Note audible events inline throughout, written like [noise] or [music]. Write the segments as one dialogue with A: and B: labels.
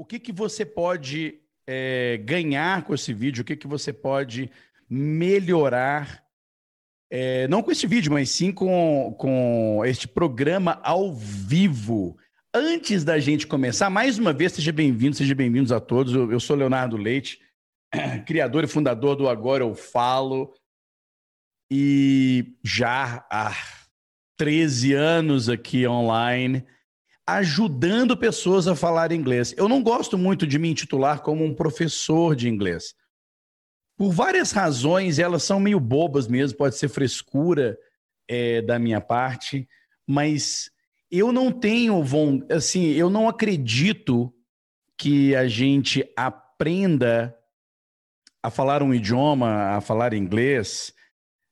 A: o que, que você pode é, ganhar com esse vídeo, o que, que você pode melhorar, é, não com esse vídeo, mas sim com, com este programa ao vivo. Antes da gente começar, mais uma vez, seja bem-vindo, seja bem-vindos a todos. Eu, eu sou Leonardo Leite, [clears throat] criador e fundador do Agora Eu Falo. E já há 13 anos aqui online ajudando pessoas a falar inglês. Eu não gosto muito de me intitular como um professor de inglês. Por várias razões, elas são meio bobas mesmo, pode ser frescura é, da minha parte, mas eu não tenho, assim, eu não acredito que a gente aprenda a falar um idioma, a falar inglês,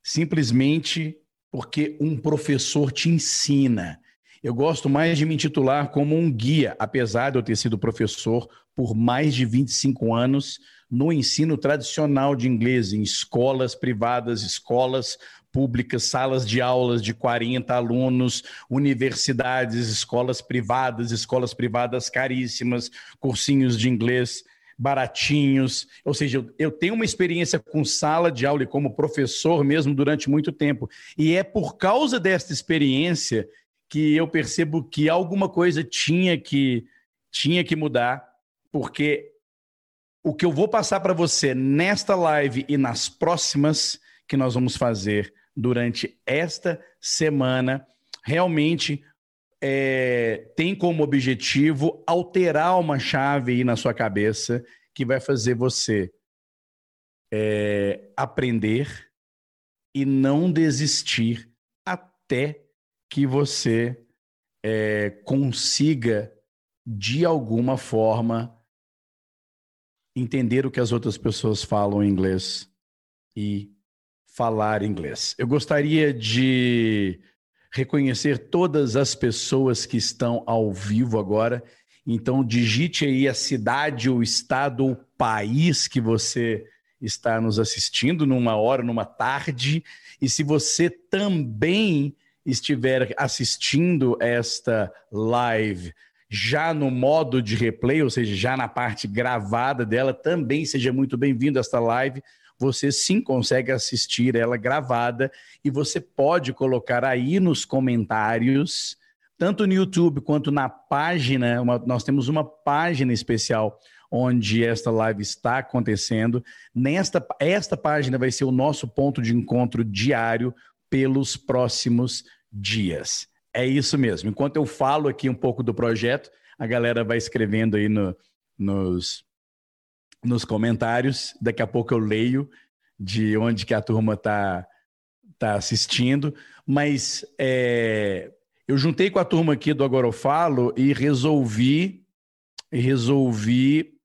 A: simplesmente porque um professor te ensina. Eu gosto mais de me intitular como um guia, apesar de eu ter sido professor por mais de 25 anos no ensino tradicional de inglês, em escolas privadas, escolas públicas, salas de aulas de 40 alunos, universidades, escolas privadas, escolas privadas caríssimas, cursinhos de inglês baratinhos. Ou seja, eu tenho uma experiência com sala de aula e como professor mesmo durante muito tempo. E é por causa desta experiência que eu percebo que alguma coisa tinha que tinha que mudar, porque o que eu vou passar para você nesta live e nas próximas que nós vamos fazer durante esta semana realmente é, tem como objetivo alterar uma chave aí na sua cabeça que vai fazer você é, aprender e não desistir até que você é, consiga, de alguma forma, entender o que as outras pessoas falam em inglês e falar inglês. Eu gostaria de reconhecer todas as pessoas que estão ao vivo agora. Então, digite aí a cidade, o estado, o país que você está nos assistindo numa hora, numa tarde. E se você também estiver assistindo esta live já no modo de replay, ou seja, já na parte gravada dela, também seja muito bem-vindo a esta live. Você sim consegue assistir ela gravada e você pode colocar aí nos comentários, tanto no YouTube quanto na página. Uma, nós temos uma página especial onde esta live está acontecendo. Nesta esta página vai ser o nosso ponto de encontro diário pelos próximos dias. É isso mesmo. Enquanto eu falo aqui um pouco do projeto, a galera vai escrevendo aí no, nos, nos comentários. Daqui a pouco eu leio de onde que a turma está tá assistindo. Mas é, eu juntei com a turma aqui do Agora eu Falo e resolvi, resolvi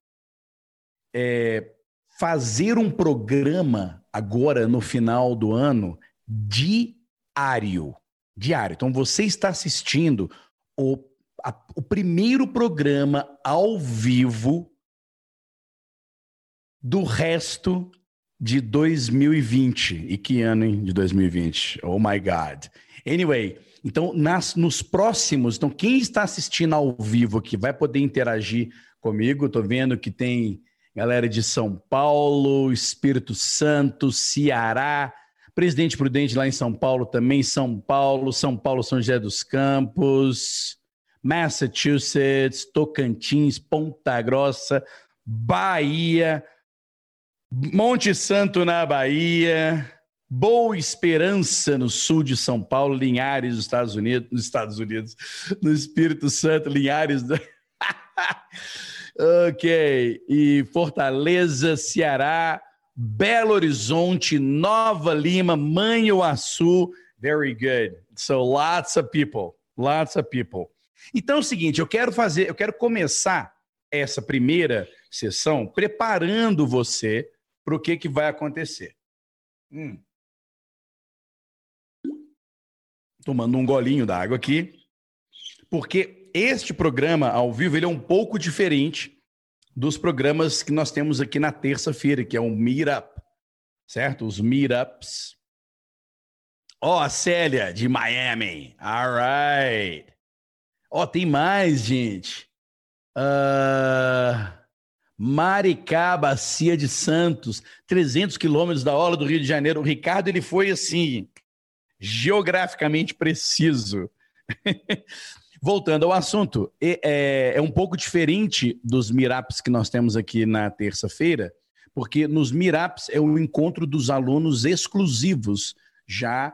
A: é, fazer um programa agora no final do ano diário diário. Então você está assistindo o, a, o primeiro programa ao vivo do resto de 2020. E que ano, hein, de 2020? Oh my God. Anyway, então nas, nos próximos, então quem está assistindo ao vivo aqui vai poder interagir comigo. Estou vendo que tem galera de São Paulo, Espírito Santo, Ceará, Presidente Prudente lá em São Paulo também, São Paulo, São Paulo, São José dos Campos, Massachusetts, Tocantins, Ponta Grossa, Bahia, Monte Santo na Bahia, Boa Esperança no sul de São Paulo, Linhares nos Estados Unidos, nos Estados Unidos, no Espírito Santo, Linhares. Do... [laughs] ok, e Fortaleza, Ceará, Belo Horizonte, Nova Lima, Manhuaçu. Very good. So lots of people, lots of people. Então é o seguinte, eu quero fazer, eu quero começar essa primeira sessão preparando você para o que, que vai acontecer. Hum. Tomando um golinho d'água aqui, porque este programa ao vivo ele é um pouco diferente dos programas que nós temos aqui na terça-feira, que é um Meetup, certo? Os Meetups. Ó, oh, a Célia, de Miami. All right. Ó, oh, tem mais, gente. Uh... Maricá, Bacia de Santos, 300 quilômetros da hora do Rio de Janeiro. O Ricardo ele foi assim, geograficamente preciso. [laughs] Voltando ao assunto, é, é, um pouco diferente dos meetups que nós temos aqui na terça-feira, porque nos meetups é o encontro dos alunos exclusivos, já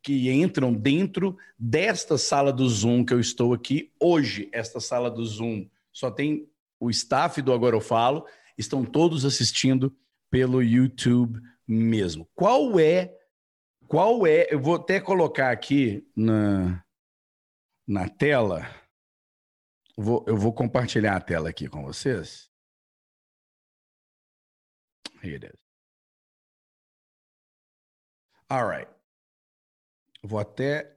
A: que entram dentro desta sala do Zoom que eu estou aqui hoje. Esta sala do Zoom só tem o staff do Agora Eu Falo, estão todos assistindo pelo YouTube mesmo. Qual é, qual é, eu vou até colocar aqui na na tela. Vou, eu vou compartilhar a tela aqui com vocês. Here it is. All right. Vou até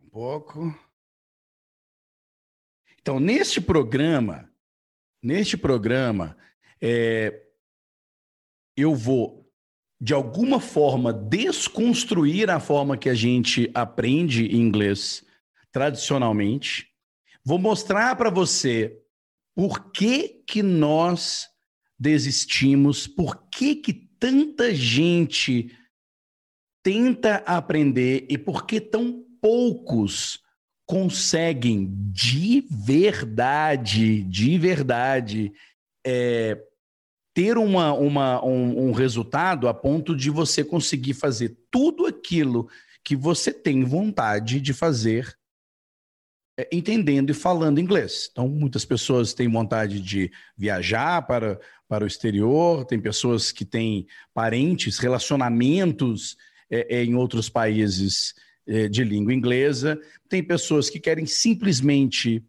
A: um pouco. Então, neste programa, neste programa, é, eu vou de alguma forma, desconstruir a forma que a gente aprende inglês tradicionalmente. Vou mostrar para você por que, que nós desistimos, por que, que tanta gente tenta aprender e por que tão poucos conseguem de verdade, de verdade, é, ter uma, uma, um, um resultado a ponto de você conseguir fazer tudo aquilo que você tem vontade de fazer é, entendendo e falando inglês. Então, muitas pessoas têm vontade de viajar para, para o exterior, tem pessoas que têm parentes, relacionamentos é, é em outros países é, de língua inglesa, tem pessoas que querem simplesmente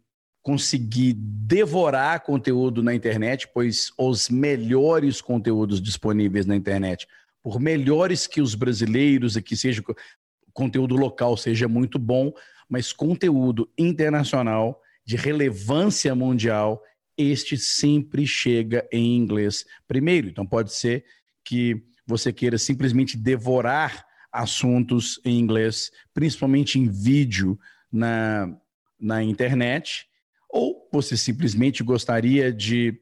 A: conseguir devorar conteúdo na internet, pois os melhores conteúdos disponíveis na internet, por melhores que os brasileiros aqui, seja conteúdo local seja muito bom, mas conteúdo internacional de relevância mundial, este sempre chega em inglês primeiro. Então pode ser que você queira simplesmente devorar assuntos em inglês, principalmente em vídeo na, na internet, ou você simplesmente gostaria de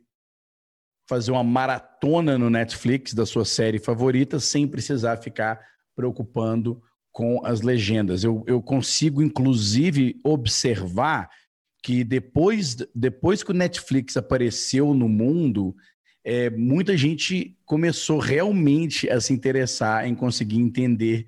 A: fazer uma maratona no Netflix da sua série favorita sem precisar ficar preocupando com as legendas. Eu, eu consigo, inclusive, observar que depois, depois que o Netflix apareceu no mundo, é, muita gente começou realmente a se interessar em conseguir entender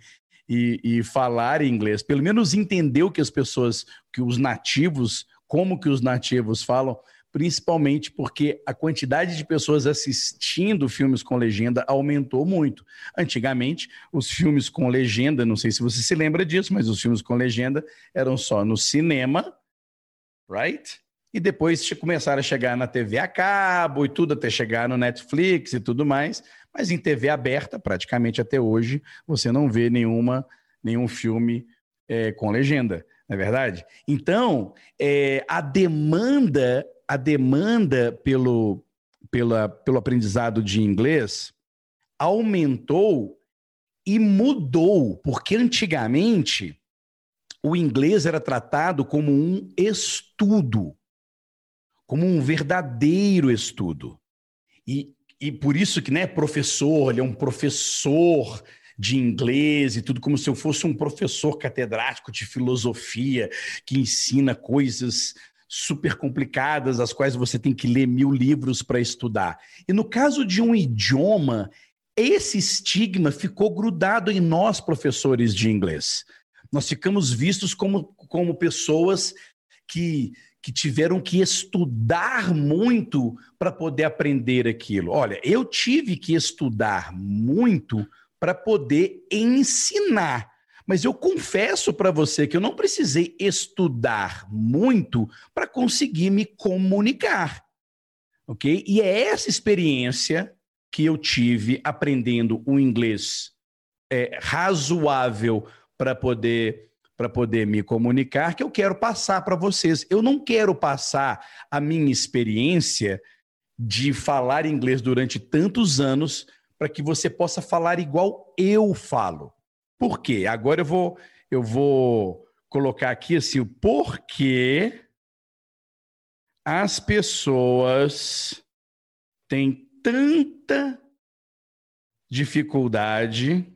A: e, e falar inglês, pelo menos entender o que as pessoas, que os nativos como que os nativos falam, principalmente porque a quantidade de pessoas assistindo filmes com legenda aumentou muito. Antigamente, os filmes com legenda, não sei se você se lembra disso, mas os filmes com legenda eram só no cinema, right? E depois começaram a chegar na TV a cabo e tudo, até chegar no Netflix e tudo mais. Mas em TV aberta, praticamente até hoje, você não vê nenhuma, nenhum filme é, com legenda não é verdade? Então, é, a demanda, a demanda pelo, pela, pelo aprendizado de inglês aumentou e mudou, porque antigamente o inglês era tratado como um estudo, como um verdadeiro estudo. E, e por isso que, né, professor, ele é um professor de inglês e tudo, como se eu fosse um professor catedrático de filosofia que ensina coisas super complicadas, as quais você tem que ler mil livros para estudar. E no caso de um idioma, esse estigma ficou grudado em nós, professores de inglês. Nós ficamos vistos como, como pessoas que, que tiveram que estudar muito para poder aprender aquilo. Olha, eu tive que estudar muito para poder ensinar. Mas eu confesso para você que eu não precisei estudar muito para conseguir me comunicar. Ok? E é essa experiência que eu tive aprendendo o inglês é, razoável para poder para poder me comunicar que eu quero passar para vocês. Eu não quero passar a minha experiência de falar inglês durante tantos anos para que você possa falar igual eu falo. Por quê? Agora eu vou eu vou colocar aqui assim o porquê as pessoas têm tanta dificuldade?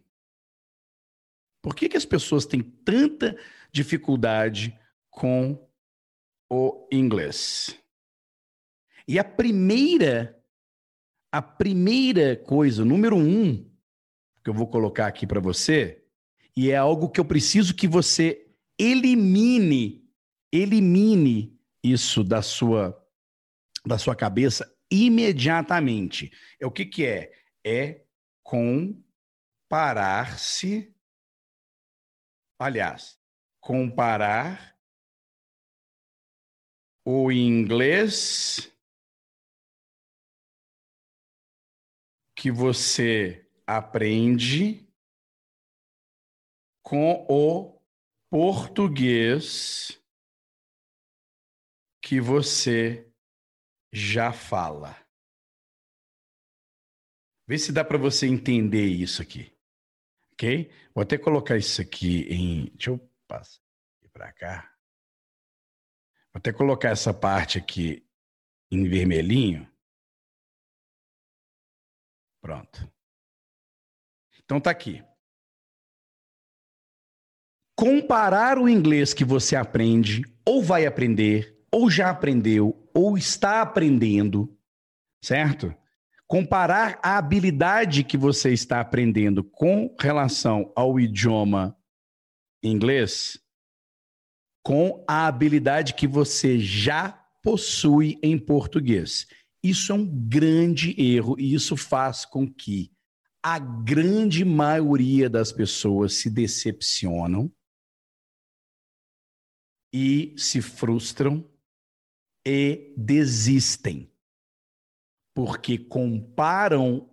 A: Por que, que as pessoas têm tanta dificuldade com o inglês? E a primeira, a primeira coisa, número um, que eu vou colocar aqui para você, e é algo que eu preciso que você elimine, elimine isso da sua da sua cabeça imediatamente. É o que que é? É comparar-se aliás, comparar o inglês que você aprende com o português que você já fala. Vê se dá para você entender isso aqui. Ok? Vou até colocar isso aqui em. Deixa eu passar aqui para cá. Vou até colocar essa parte aqui em vermelhinho. Pronto. Então tá aqui comparar o inglês que você aprende, ou vai aprender, ou já aprendeu, ou está aprendendo, certo? Comparar a habilidade que você está aprendendo com relação ao idioma inglês com a habilidade que você já possui em português. Isso é um grande erro e isso faz com que a grande maioria das pessoas se decepcionam e se frustram e desistem, porque comparam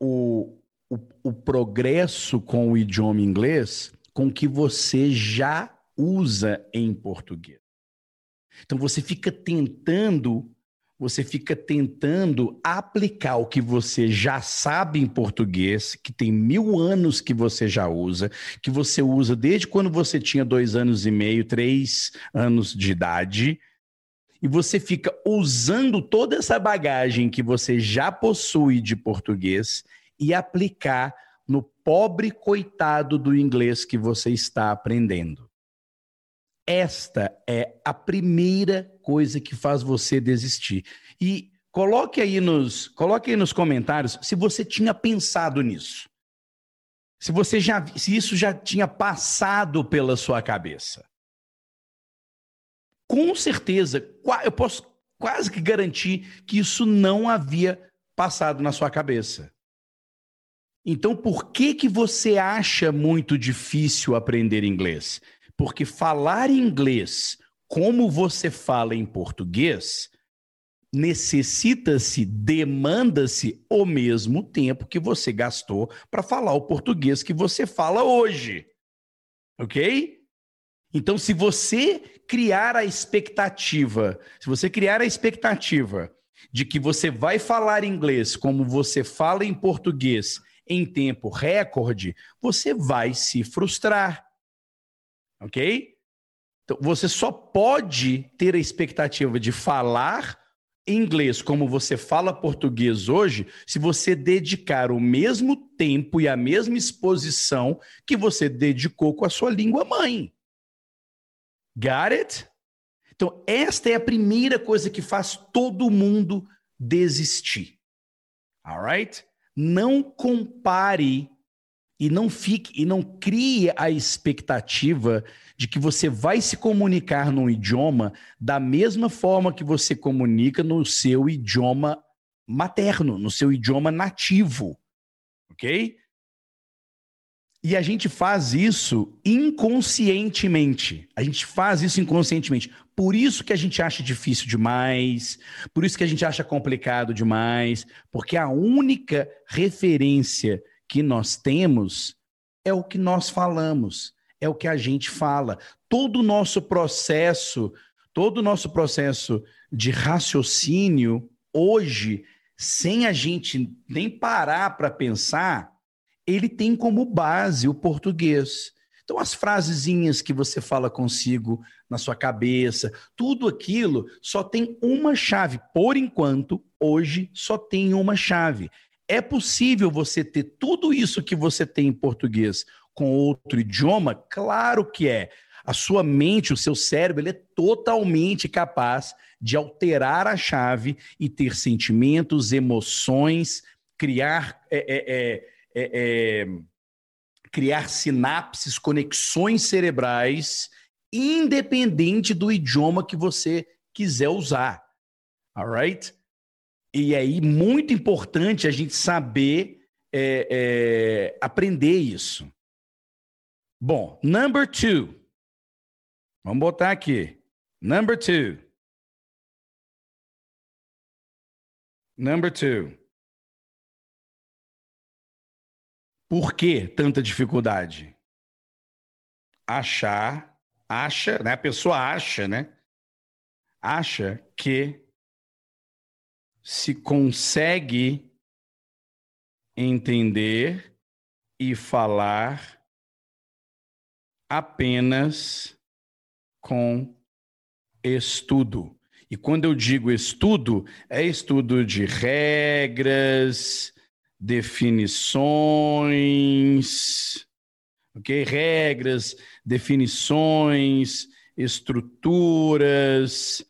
A: o, o, o progresso com o idioma inglês com o que você já usa em português. Então você fica tentando você fica tentando aplicar o que você já sabe em português, que tem mil anos que você já usa, que você usa desde quando você tinha dois anos e meio, três anos de idade, e você fica usando toda essa bagagem que você já possui de português e aplicar no pobre coitado do inglês que você está aprendendo. Esta é a primeira coisa que faz você desistir. E coloque aí nos, coloque aí nos comentários se você tinha pensado nisso. Se você já, se isso já tinha passado pela sua cabeça. Com certeza, eu posso quase que garantir que isso não havia passado na sua cabeça. Então, por que que você acha muito difícil aprender inglês? Porque falar inglês como você fala em português, necessita-se, demanda-se o mesmo tempo que você gastou para falar o português que você fala hoje. Ok? Então, se você criar a expectativa, se você criar a expectativa de que você vai falar inglês como você fala em português em tempo recorde, você vai se frustrar ok? Então, você só pode ter a expectativa de falar inglês como você fala português hoje se você dedicar o mesmo tempo e a mesma exposição que você dedicou com a sua língua mãe. Got it? Então, esta é a primeira coisa que faz todo mundo desistir. Alright? Não compare e não fique e não crie a expectativa de que você vai se comunicar num idioma da mesma forma que você comunica no seu idioma materno, no seu idioma nativo. OK? E a gente faz isso inconscientemente. A gente faz isso inconscientemente. Por isso que a gente acha difícil demais, por isso que a gente acha complicado demais, porque a única referência que nós temos é o que nós falamos, é o que a gente fala. Todo o nosso processo, todo o nosso processo de raciocínio hoje, sem a gente nem parar para pensar, ele tem como base o português. Então, as frasezinhas que você fala consigo na sua cabeça, tudo aquilo só tem uma chave. Por enquanto, hoje só tem uma chave. É possível você ter tudo isso que você tem em português com outro idioma? Claro que é. A sua mente, o seu cérebro, ele é totalmente capaz de alterar a chave e ter sentimentos, emoções, criar é, é, é, é, é criar sinapses, conexões cerebrais, independente do idioma que você quiser usar. Alright? E aí, muito importante a gente saber é, é, aprender isso. Bom, number two. Vamos botar aqui. Number two. Number two. Por que tanta dificuldade? Achar, acha, né? A pessoa acha, né? Acha que se consegue entender e falar apenas com estudo. E quando eu digo estudo, é estudo de regras, definições, ok? Regras, definições, estruturas,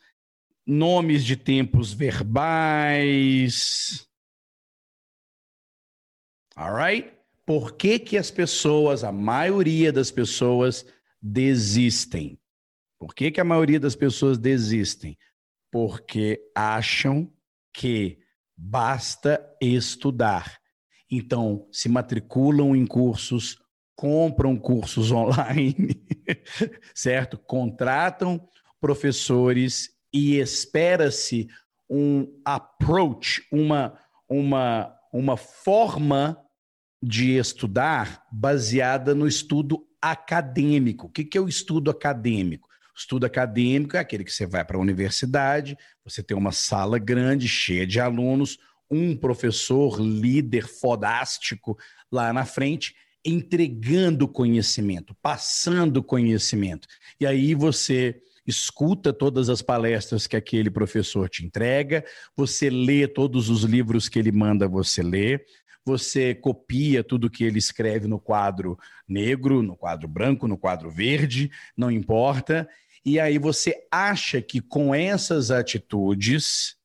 A: nomes de tempos verbais. Alright? Por que, que as pessoas, a maioria das pessoas, desistem? Por que, que a maioria das pessoas desistem? Porque acham que basta estudar. Então, se matriculam em cursos, compram cursos [laughs] online, certo? Contratam professores e espera-se um approach, uma, uma, uma forma de estudar baseada no estudo acadêmico. O que é o estudo acadêmico? Estudo acadêmico é aquele que você vai para a universidade, você tem uma sala grande, cheia de alunos, um professor líder fodástico lá na frente, entregando conhecimento, passando conhecimento. E aí você escuta todas as palestras que aquele professor te entrega, você lê todos os livros que ele manda você ler, você copia tudo que ele escreve no quadro negro, no quadro branco, no quadro verde, não importa, e aí você acha que com essas atitudes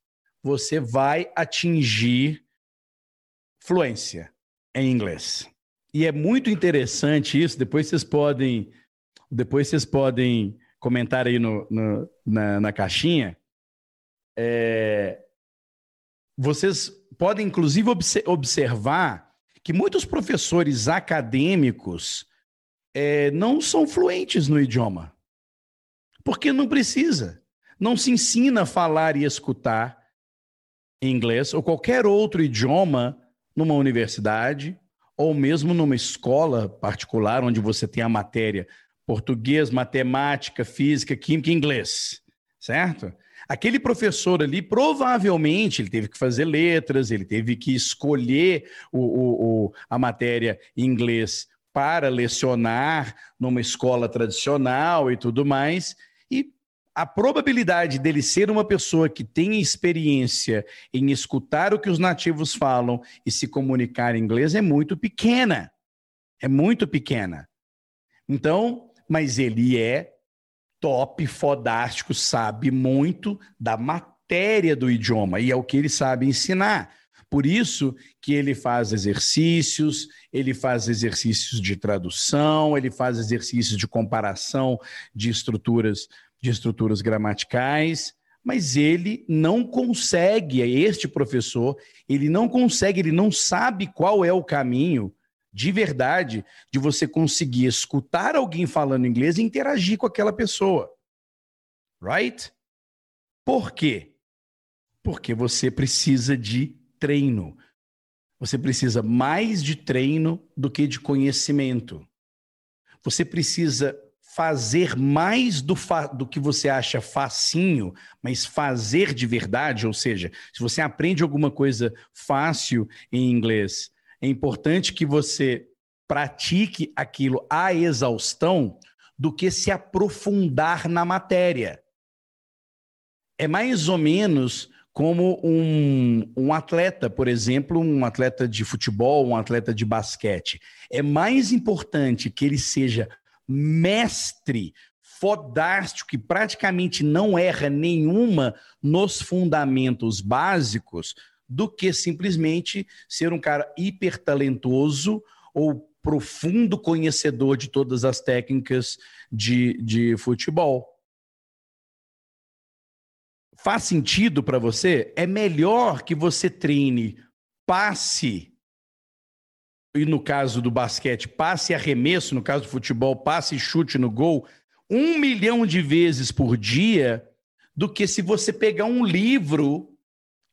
A: você vai atingir fluência em inglês. E é muito interessante isso, depois vocês podem depois vocês podem comentar aí no, no na, na, caixinha. É, vocês podem, inclusive, observar que muitos professores acadêmicos é, não são fluentes no idioma. Porque não precisa. Não se ensina a falar e escutar inglês ou qualquer outro idioma numa universidade ou mesmo numa escola particular onde você tem a matéria português, matemática, física, química e inglês, certo? Aquele professor ali, provavelmente, ele teve que fazer letras, ele teve que escolher o, o, o, a matéria em inglês para lecionar numa escola tradicional e tudo mais a probabilidade dele ser uma pessoa que tenha experiência em escutar o que os nativos falam e se comunicar em inglês é muito pequena. É muito pequena. Então, mas ele é top, fodástico, sabe muito da matéria do idioma e é o que ele sabe ensinar. Por isso que ele faz exercícios, ele faz exercícios de tradução, ele faz exercícios de comparação de estruturas de estruturas gramaticais, mas ele não consegue, este professor, ele não consegue, ele não sabe qual é o caminho de verdade de você conseguir escutar alguém falando inglês e interagir com aquela pessoa. Right? Por quê? Porque você precisa de treino. Você precisa mais de treino do que de conhecimento. Você precisa fazer mais do, fa do que você acha facinho, mas fazer de verdade, ou seja, se você aprende alguma coisa fácil em inglês, é importante que você pratique aquilo à exaustão do que se aprofundar na matéria. É mais ou menos como um, um atleta, por exemplo, um atleta de futebol, um atleta de basquete. É mais importante que ele seja mestre, fodástico, que praticamente não erra nenhuma nos fundamentos básicos, do que simplesmente ser um cara hiper talentoso ou profundo conhecedor de todas as técnicas de, de futebol. Faz sentido para você? É melhor que você treine passe, e no caso do basquete, passe e arremesso, no caso do futebol, passe e chute no gol, um milhão de vezes por dia, do que se você pegar um livro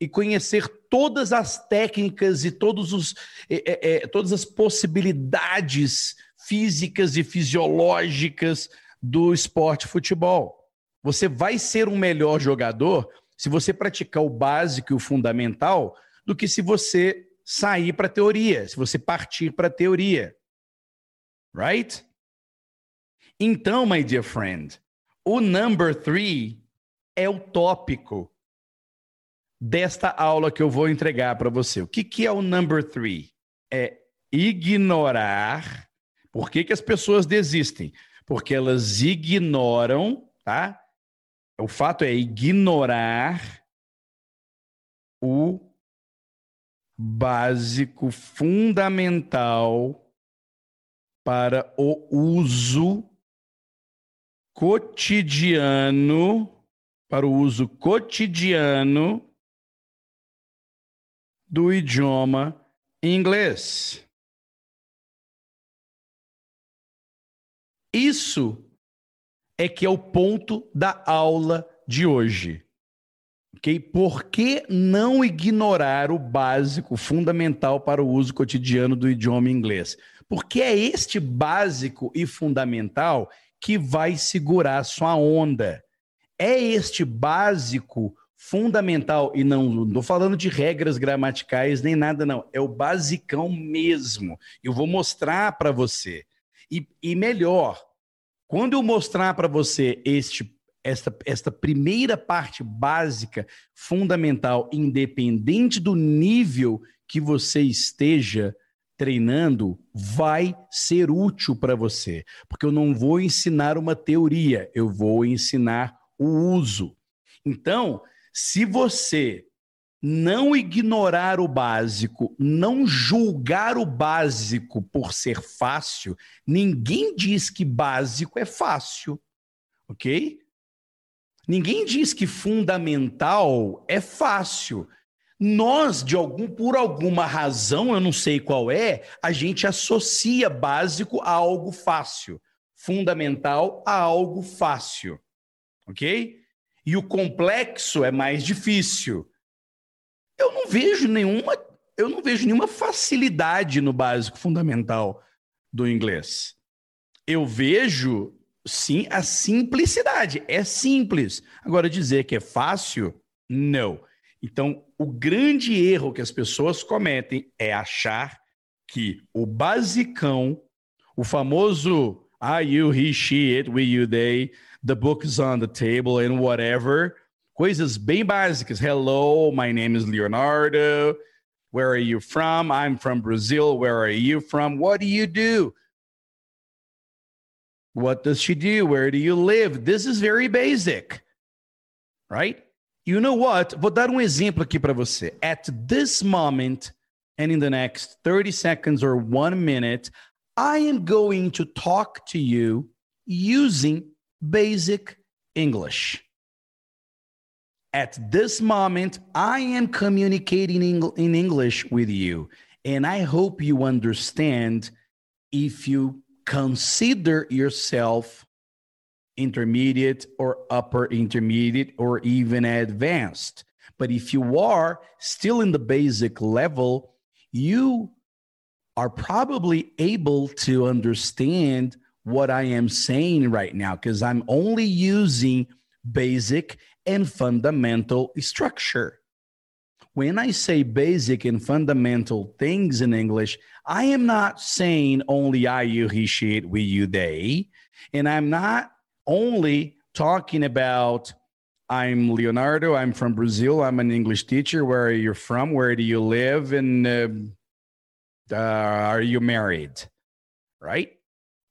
A: e conhecer todas as técnicas e todos os, é, é, todas as possibilidades físicas e fisiológicas do esporte futebol. Você vai ser um melhor jogador se você praticar o básico e o fundamental do que se você sair para a teoria, se você partir para a teoria. Right? Então, my dear friend, o number three é o tópico desta aula que eu vou entregar para você. O que, que é o number three? É ignorar. Por que, que as pessoas desistem? Porque elas ignoram, tá? O fato é ignorar o básico fundamental para o uso cotidiano, para o uso cotidiano do idioma inglês. Isso é que é o ponto da aula de hoje. Por que não ignorar o básico fundamental para o uso cotidiano do idioma inglês? Porque é este básico e fundamental que vai segurar sua onda. É este básico fundamental, e não estou falando de regras gramaticais nem nada, não. É o basicão mesmo. Eu vou mostrar para você. E, e melhor, quando eu mostrar para você este esta, esta primeira parte básica, fundamental, independente do nível que você esteja treinando, vai ser útil para você. Porque eu não vou ensinar uma teoria, eu vou ensinar o uso. Então, se você não ignorar o básico, não julgar o básico por ser fácil, ninguém diz que básico é fácil, ok? Ninguém diz que fundamental é fácil. Nós, de algum, por alguma razão, eu não sei qual é, a gente associa básico a algo fácil, fundamental a algo fácil, ok? E o complexo é mais difícil eu não vejo nenhuma, eu não vejo nenhuma facilidade no básico fundamental do inglês. Eu vejo sim a simplicidade, é simples. Agora dizer que é fácil, não. Então, o grande erro que as pessoas cometem é achar que o basicão, o famoso I, you, he, she, it, we, you, they, the book is on the table and whatever, coisas bem básicas. Hello, my name is Leonardo. Where are you from? I'm from Brazil. Where are you from? What do you do? What does she do? Where do you live? This is very basic, right? You know what? Vou dar um exemplo aqui para você. At this moment, and in the next 30 seconds or one minute, I am going to talk to you using basic English. At this moment, I am communicating in English with you. And I hope you understand if you consider yourself intermediate or upper intermediate or even advanced. But if you are still in the basic level, you are probably able to understand what I am saying right now because I'm only using basic and fundamental structure. when I say basic and fundamental things in English, I am not saying only I, you, he, she, we, you, they. And I'm not only talking about I'm Leonardo, I'm from Brazil, I'm an English teacher. Where are you from? Where do you live? And uh, uh, are you married? Right?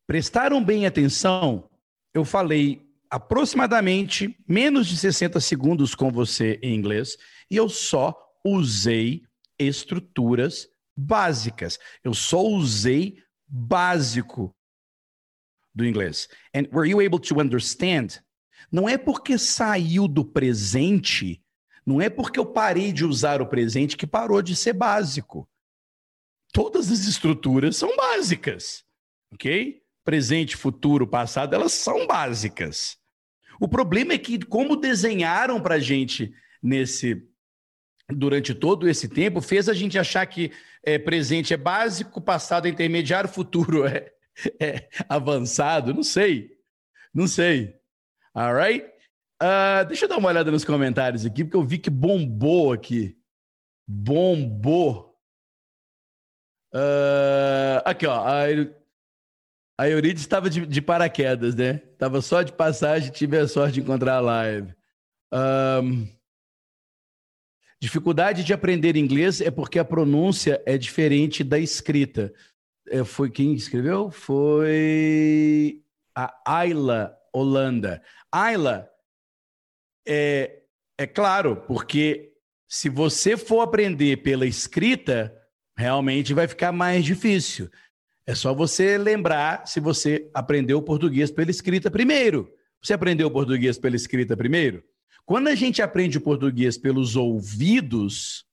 A: Prestaram bem atenção? Eu falei aproximadamente menos de 60 segundos com você em inglês e eu só usei estruturas básicas. Eu só usei básico do inglês. And were you able to understand? Não é porque saiu do presente, não é porque eu parei de usar o presente que parou de ser básico. Todas as estruturas são básicas, ok? Presente, futuro, passado, elas são básicas. O problema é que, como desenharam para a gente nesse durante todo esse tempo, fez a gente achar que é, presente é básico, passado é intermediário, futuro [laughs] é, é avançado. Não sei. Não sei. Alright? Uh, deixa eu dar uma olhada nos comentários aqui, porque eu vi que bombou aqui. Bombou. Uh, aqui, ó. A, a Euridice estava de, de, paraquedas, né? Estava só de passagem, tive a sorte de encontrar a live. Um, dificuldade de aprender inglês é porque a pronúncia é diferente da escrita. É, foi quem escreveu? Foi a Ayla Holanda. Ayla, é, é claro, porque se você for aprender pela escrita, realmente vai ficar mais difícil. É só você lembrar se você aprendeu português pela escrita primeiro. Você aprendeu português pela escrita primeiro? Quando a gente aprende o português pelos ouvidos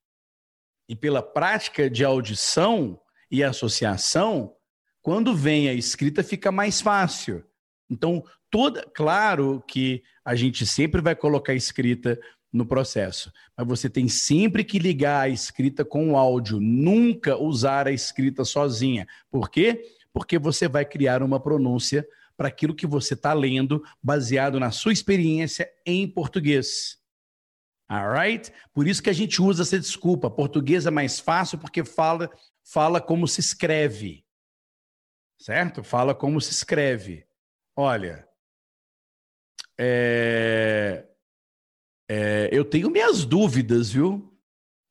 A: e pela prática de audição e associação, quando vem a escrita fica mais fácil. Então, toda, claro que a gente sempre vai colocar escrita no processo, mas você tem sempre que ligar a escrita com o áudio, nunca usar a escrita sozinha. Por quê? Porque você vai criar uma pronúncia para aquilo que você está lendo, baseado na sua experiência em português. Alright? Por isso que a gente usa essa desculpa. Português é mais fácil porque fala, fala como se escreve. Certo? Fala como se escreve. Olha, é, é, eu tenho minhas dúvidas, viu?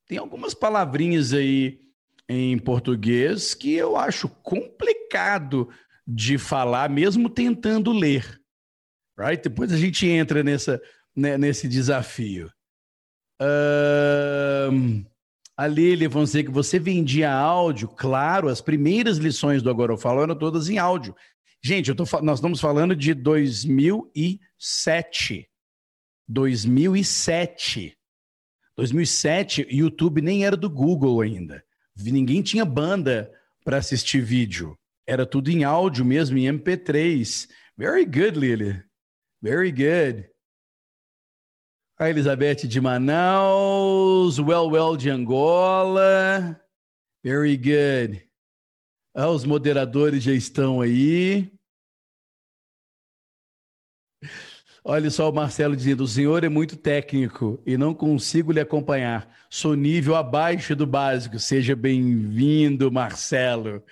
A: Tem algumas palavrinhas aí em português que eu acho complicado de falar, mesmo tentando ler. Right? Depois a gente entra nessa, né, nesse desafio. Um, a Lili Fonseca, você vendia áudio? Claro, as primeiras lições do Agora Eu Falo eram todas em áudio. Gente, tô, nós estamos falando de 2007. 2007. 2007, YouTube nem era do Google ainda. Ninguém tinha banda para assistir vídeo. Era tudo em áudio mesmo, em MP3. Very good, Lily. Very good. A Elizabeth de Manaus, Well Well de Angola. Very good. Ah, os moderadores já estão aí. Olha só o Marcelo dizendo: o senhor é muito técnico e não consigo lhe acompanhar. Sou nível abaixo do básico. Seja bem-vindo, Marcelo.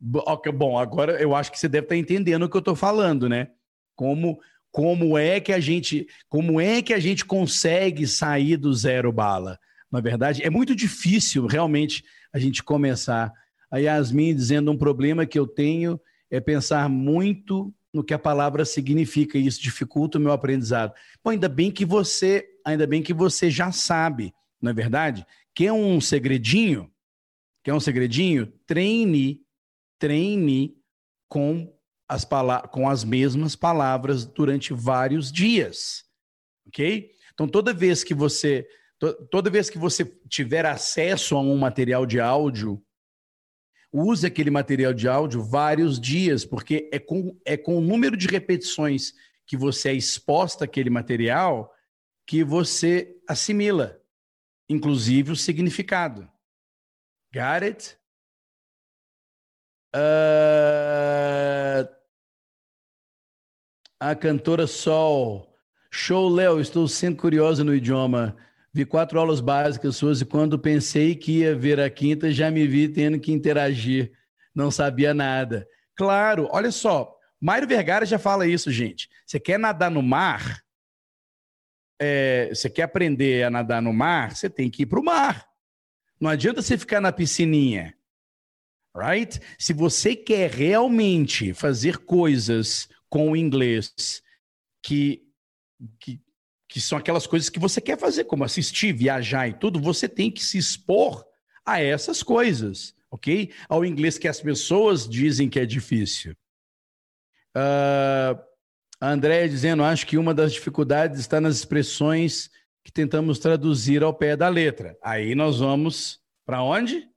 A: Bom, agora eu acho que você deve estar entendendo o que eu estou falando, né? Como, como é que a gente, como é que a gente consegue sair do zero bala? Na verdade, é muito difícil realmente a gente começar. A Yasmin dizendo um problema que eu tenho é pensar muito no que a palavra significa e isso dificulta o meu aprendizado. Bom, ainda bem que você, ainda bem que você já sabe, não é verdade? Quer um segredinho? Quer um segredinho? Treine treine com as, com as mesmas palavras durante vários dias. Ok? Então, toda vez que você. To toda vez que você tiver acesso a um material de áudio, use aquele material de áudio vários dias, porque é com, é com o número de repetições que você é exposta àquele material que você assimila, inclusive o significado. Got it? Uh, a cantora Sol. Show, Léo. Estou sempre curiosa no idioma. Vi quatro aulas básicas suas e quando pensei que ia ver a quinta, já me vi tendo que interagir. Não sabia nada. Claro, olha só. Mário Vergara já fala isso, gente. Você quer nadar no mar? É, você quer aprender a nadar no mar? Você tem que ir para o mar. Não adianta você ficar na piscininha. Right? Se você quer realmente fazer coisas com o inglês que, que que são aquelas coisas que você quer fazer, como assistir, viajar e tudo, você tem que se expor a essas coisas, ok? Ao inglês que as pessoas dizem que é difícil. Uh, a Andréia dizendo, acho que uma das dificuldades está nas expressões que tentamos traduzir ao pé da letra. Aí nós vamos para onde?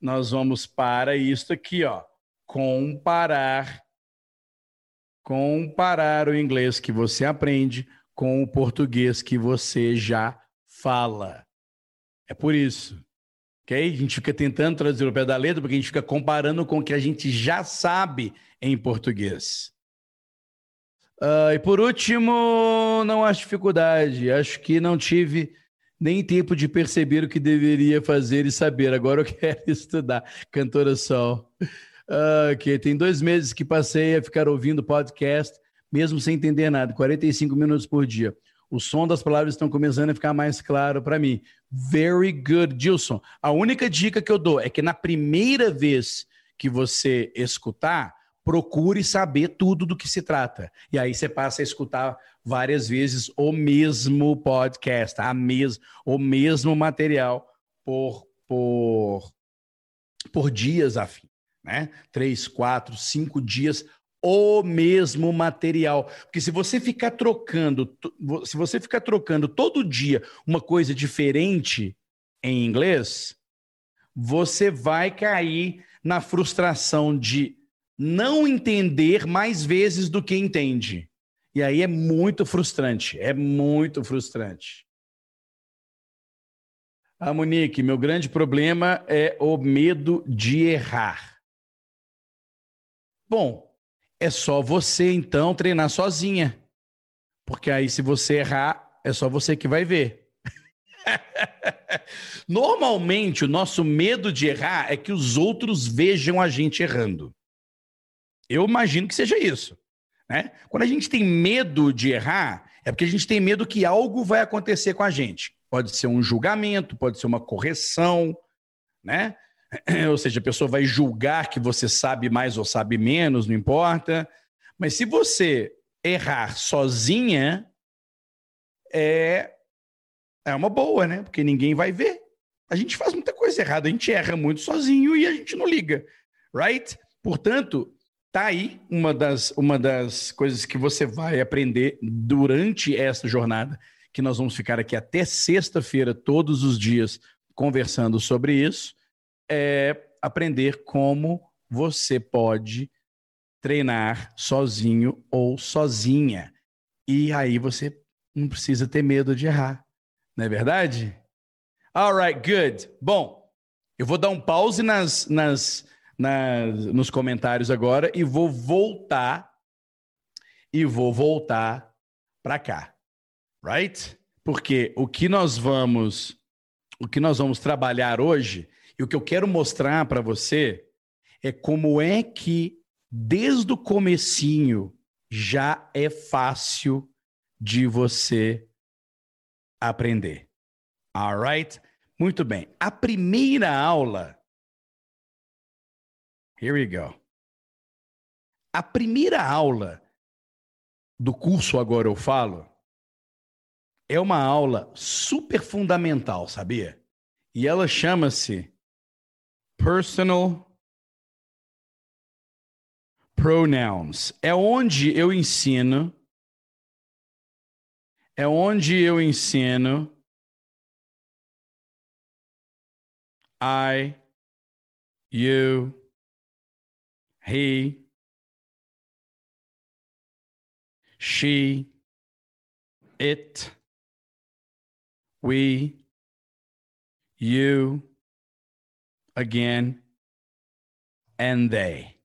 A: Nós vamos para isto aqui, ó. Comparar. Comparar o inglês que você aprende com o português que você já fala. É por isso. Ok? A gente fica tentando traduzir o pé da letra porque a gente fica comparando com o que a gente já sabe em português. Uh, e por último, não acho dificuldade. Acho que não tive nem tempo de perceber o que deveria fazer e saber. Agora eu [laughs] quero estudar. Cantora Sol. Uh, ok, tem dois meses que passei a ficar ouvindo podcast mesmo sem entender nada, 45 minutos por dia. O som das palavras estão começando a ficar mais claro para mim. Very good, Gilson. A única dica que eu dou é que na primeira vez que você escutar, procure saber tudo do que se trata. E aí você passa a escutar várias vezes o mesmo podcast, a mes o mesmo material por, por, por dias a fim. Né? Três, quatro, cinco dias o mesmo material. Porque se você ficar trocando, se você ficar trocando todo dia uma coisa diferente em inglês, você vai cair na frustração de não entender mais vezes do que entende. E aí é muito frustrante, é muito frustrante. Ah, Monique, meu grande problema é o medo de errar. Bom, é só você então treinar sozinha. Porque aí, se você errar, é só você que vai ver. [laughs] Normalmente, o nosso medo de errar é que os outros vejam a gente errando. Eu imagino que seja isso. Né? Quando a gente tem medo de errar, é porque a gente tem medo que algo vai acontecer com a gente. Pode ser um julgamento, pode ser uma correção, né? [clears throat] ou seja, a pessoa vai julgar que você sabe mais ou sabe menos, não importa. Mas se você errar sozinha, é, é uma boa, né? Porque ninguém vai ver. A gente faz muita coisa errada, a gente erra muito sozinho e a gente não liga, right? Portanto, tá aí uma das, uma das coisas que você vai aprender durante essa jornada, que nós vamos ficar aqui até sexta-feira, todos os dias, conversando sobre isso é aprender como você pode treinar sozinho ou sozinha. E aí você não precisa ter medo de errar. Não é verdade? Alright, good. Bom, eu vou dar um pause nas, nas, nas, nos comentários agora e vou voltar e vou voltar para cá. Right? Porque o que nós vamos o que nós vamos trabalhar hoje e o que eu quero mostrar para você é como é que desde o comecinho já é fácil de você aprender. Alright? Muito bem. A primeira aula Here we go. A primeira aula do curso Agora Eu Falo é uma aula super fundamental, sabia? E ela chama-se personal pronouns. É onde eu ensino. É onde eu ensino. I, you, he, she, it, we, you, again, and they.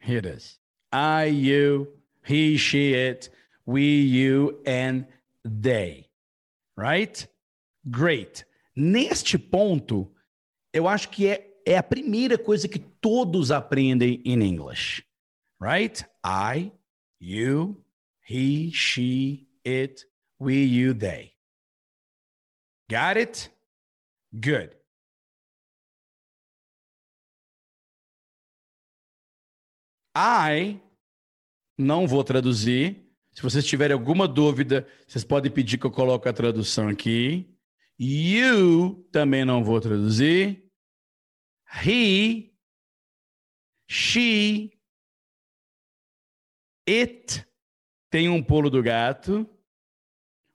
A: Here it is. I, you, he, she, it, we, you, and they. Right? Great. Neste ponto, eu acho que é, é a primeira coisa que todos aprendem em English. Right? I, you, he, she, it, we, you, they. Got it? Good. I não vou traduzir. Se vocês tiverem alguma dúvida, vocês podem pedir que eu coloque a tradução aqui. You também não vou traduzir. He, she, it tem um pulo do gato.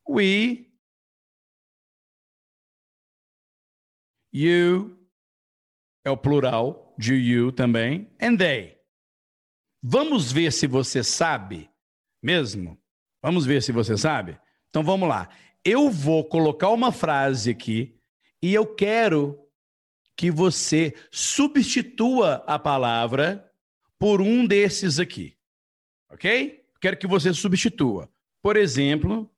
A: We, you é o plural de you também, and they. Vamos ver se você sabe mesmo? Vamos ver se você sabe? Então vamos lá. Eu vou colocar uma frase aqui e eu quero que você substitua a palavra por um desses aqui. Ok? Quero que você substitua. Por exemplo,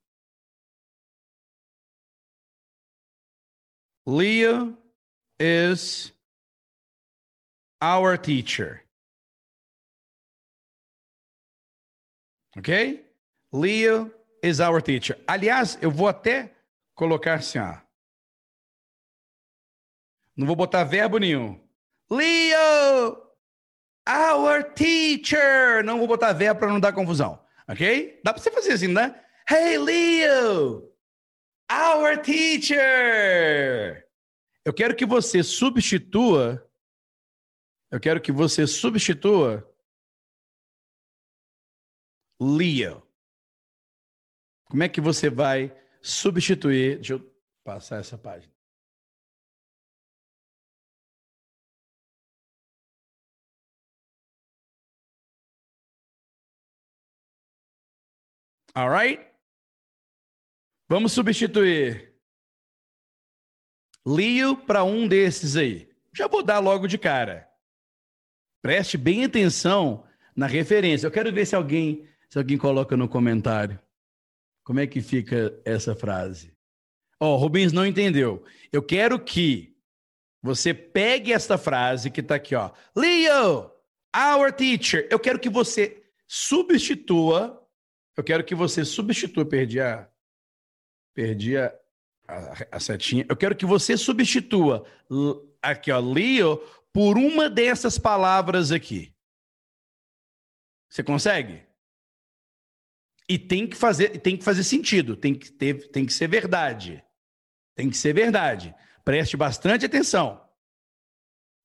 A: Leah is our teacher. Ok? Leo is our teacher. Aliás, eu vou até colocar assim, ó. Não vou botar verbo nenhum. Leo, our teacher. Não vou botar verbo para não dar confusão. Ok? Dá para você fazer assim, né? Hey, Leo, our teacher. Eu quero que você substitua. Eu quero que você substitua Leo. Como é que você vai substituir? Deixa eu passar essa página. All right? Vamos substituir Leo para um desses aí. Já vou dar logo de cara. Preste bem atenção na referência. Eu quero ver se alguém se alguém coloca no comentário. Como é que fica essa frase? Ó, oh, Rubens não entendeu. Eu quero que você pegue esta frase que está aqui, ó. Leo, our teacher. Eu quero que você substitua. Eu quero que você substitua. Perdi a. Perdi a, a, setinha. Eu quero que você substitua aqui, ó, Leo, por uma dessas palavras aqui. Você consegue? E tem que fazer, tem que fazer sentido, tem que ter, tem que ser verdade. Tem que ser verdade. Preste bastante atenção.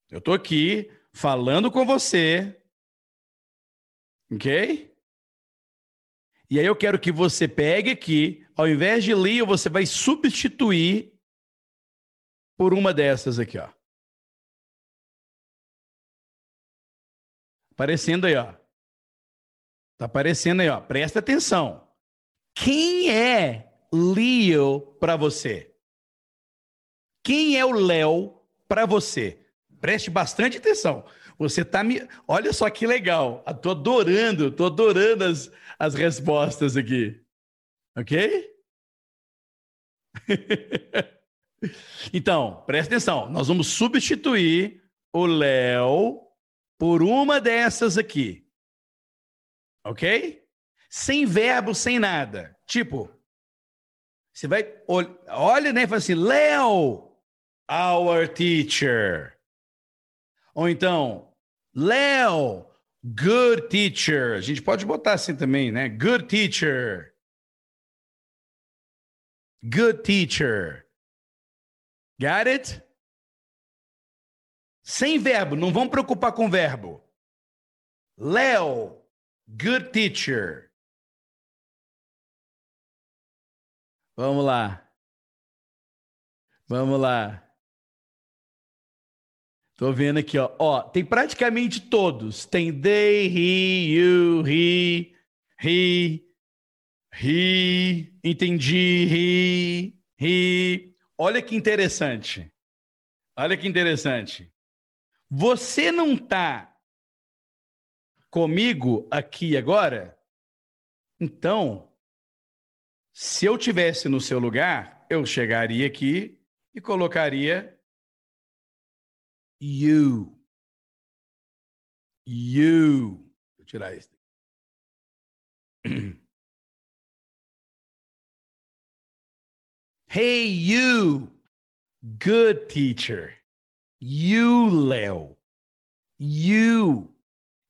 A: Eu estou aqui falando com você, ok? E aí eu quero que você pegue aqui, ao invés de Leo, você vai substituir por uma dessas aqui, ó. Aparecendo aí, ó. Tá aparecendo aí, ó. Presta atenção. Quem é Leo para você? Quem é o Léo para você? Preste bastante atenção. Você tá me. Olha só que legal. Eu tô adorando, tô adorando as, as respostas aqui. Ok? [laughs] então, presta atenção. Nós vamos substituir o Léo por uma dessas aqui ok? Sem verbo, sem nada. Tipo, você vai, olha, né, e fala assim, Léo, our teacher. Ou então, Léo, good teacher. A gente pode botar assim também, né? Good teacher. Good teacher. Got it? Sem verbo, não vamos preocupar com verbo. Léo, Good teacher. Vamos lá. Vamos lá. Tô vendo aqui, ó. Ó, tem praticamente todos. Tem they, he, you, he, he, he, entendi, he, he. Olha que interessante. Olha que interessante. Você não tá comigo aqui agora? Então, Se eu tivesse no seu lugar, eu chegaria aqui e colocaria you. You. Vou tirar isso. Hey, you. Good teacher. You, Léo. You.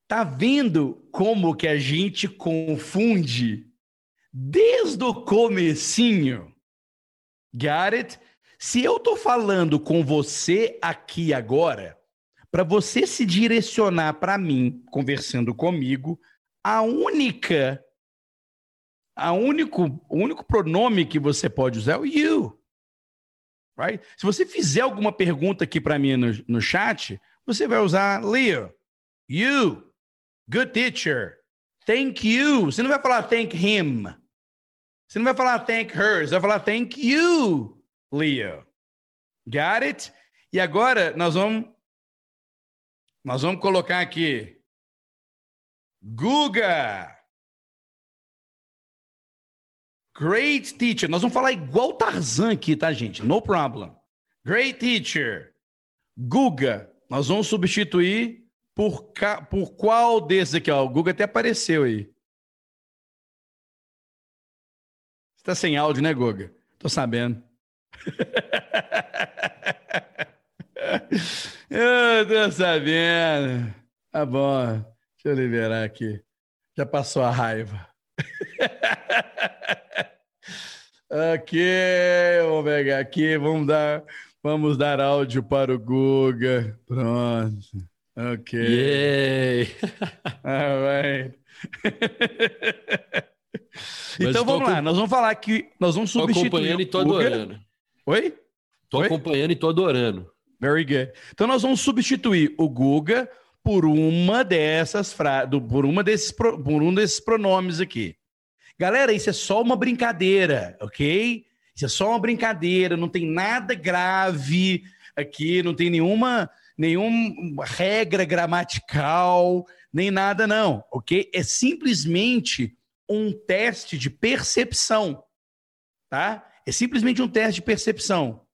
A: Tá vendo como que a gente confunde desde o comecinho? It? Se eu tô falando com você aqui agora, para você se direcionar para mim, conversando comigo, a única a único, o único pronome que você pode usar é o you. Right? Se você fizer alguma pergunta aqui para mim no, no chat, você vai usar Leo. You. Good teacher. Thank you. Você não vai falar thank him. Você não vai falar thank her. Você vai falar thank you, Leo. Got it? E agora nós vamos nós vamos colocar aqui Guga. Great teacher. Nós vamos falar igual Tarzan aqui, tá, gente? No problem. Great teacher. Guga. Nós vamos substituir por, ca... por qual desses aqui? Ó? O Guga até apareceu aí. Você tá sem áudio, né, Guga? Tô sabendo. [laughs] Eu tô sabendo. Tá bom. Deixa eu liberar aqui. Já passou a raiva. [laughs] ok, vamos pegar aqui, vamos dar, vamos dar áudio para o Guga. Pronto. Ok.
B: Yay! [laughs]
A: All right. [laughs] então vamos lá, nós vamos falar que nós vamos substituir.
B: Tô acompanhando e tô adorando.
A: Oi?
B: Tô
A: Oi?
B: acompanhando e tô adorando.
A: Very good. Então nós vamos substituir o Guga por uma dessas frases, por uma desses por um desses pronomes aqui. Galera, isso é só uma brincadeira, ok? Isso é só uma brincadeira, não tem nada grave aqui, não tem nenhuma, nenhuma regra gramatical, nem nada, não, ok? É simplesmente um teste de percepção, tá? É simplesmente um teste de percepção.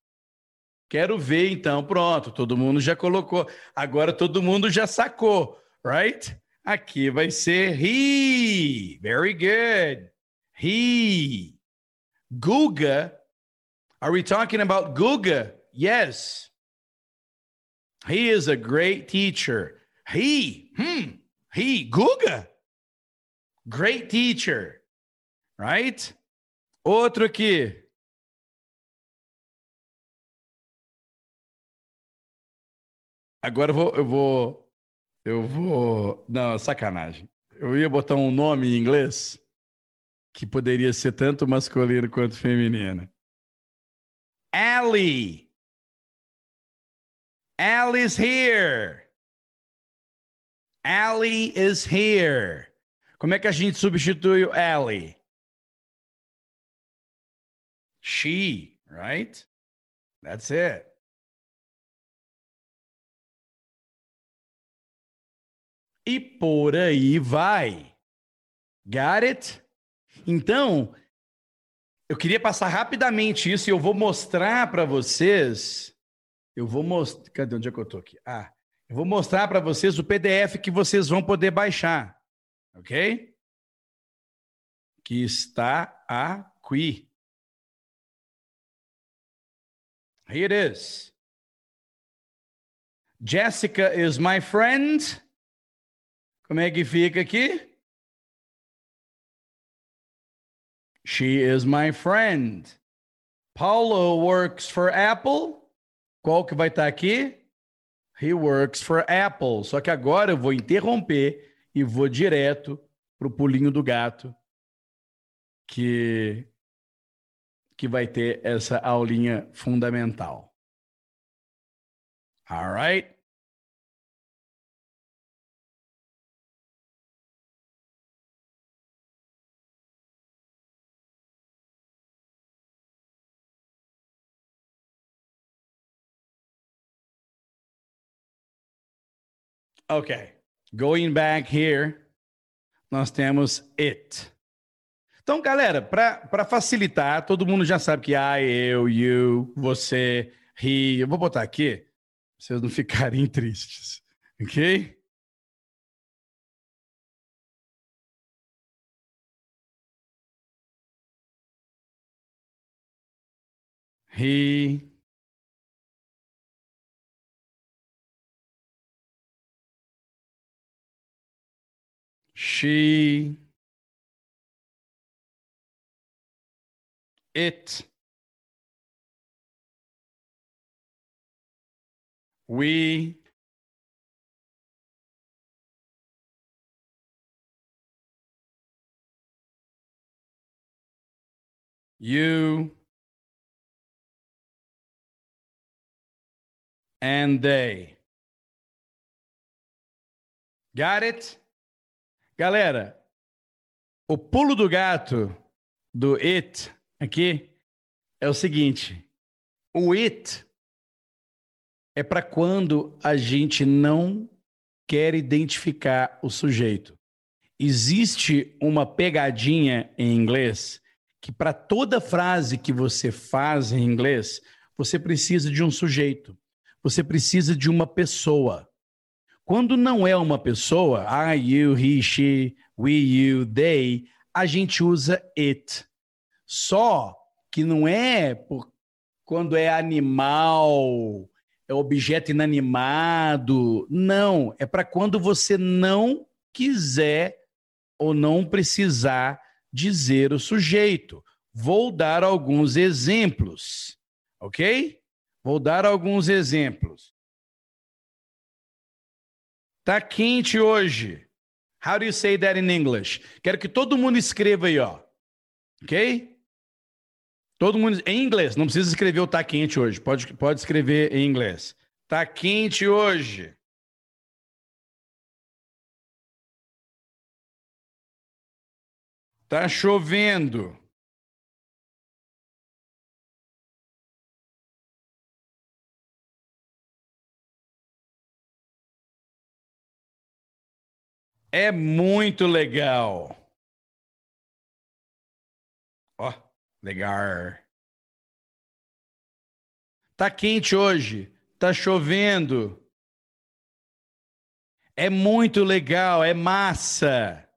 A: Quero ver, então, pronto, todo mundo já colocou. Agora todo mundo já sacou, right? Aqui vai ser he. Very good. He. Guga. Are we talking about Guga? Yes. He is a great teacher. He. Hmm. He. Guga. Great teacher. Right? Outro aqui. Agora eu vou, eu vou eu vou. Não, sacanagem. Eu ia botar um nome em inglês que poderia ser tanto masculino quanto feminino. Allie. Allie's here. Allie is here. Como é que a gente substitui o Allie? She, right? That's it. E por aí vai. Got it? Então, eu queria passar rapidamente isso e eu vou mostrar para vocês. Eu vou mostrar. Cadê onde é que eu estou aqui? Ah, eu vou mostrar para vocês o PDF que vocês vão poder baixar. Ok? Que está aqui. Here it is. Jessica is my friend. Como é que fica aqui? She is my friend. Paulo works for Apple. Qual que vai estar aqui? He works for Apple. Só que agora eu vou interromper e vou direto pro pulinho do gato, que que vai ter essa aulinha fundamental. All right? Ok. Going back here, nós temos it. Então, galera, para facilitar, todo mundo já sabe que I, eu, you, você, he. Eu vou botar aqui, pra vocês não ficarem [laughs] tristes, ok? He. She. It. We. You. And they. Got it? Galera, o pulo do gato do it aqui é o seguinte: o it é para quando a gente não quer identificar o sujeito. Existe uma pegadinha em inglês que para toda frase que você faz em inglês, você precisa de um sujeito. Você precisa de uma pessoa. Quando não é uma pessoa, I, you, he, she, we, you, they, a gente usa it. Só que não é por, quando é animal, é objeto inanimado. Não, é para quando você não quiser ou não precisar dizer o sujeito. Vou dar alguns exemplos, ok? Vou dar alguns exemplos. Tá quente hoje. How do you say that in English? Quero que todo mundo escreva aí, ó. Ok? Todo mundo em inglês, não precisa escrever o tá quente hoje, pode, pode escrever em inglês. Tá quente hoje. Tá chovendo. É muito legal. Ó. Oh. Legal. Tá quente hoje, tá chovendo. É muito legal, é massa.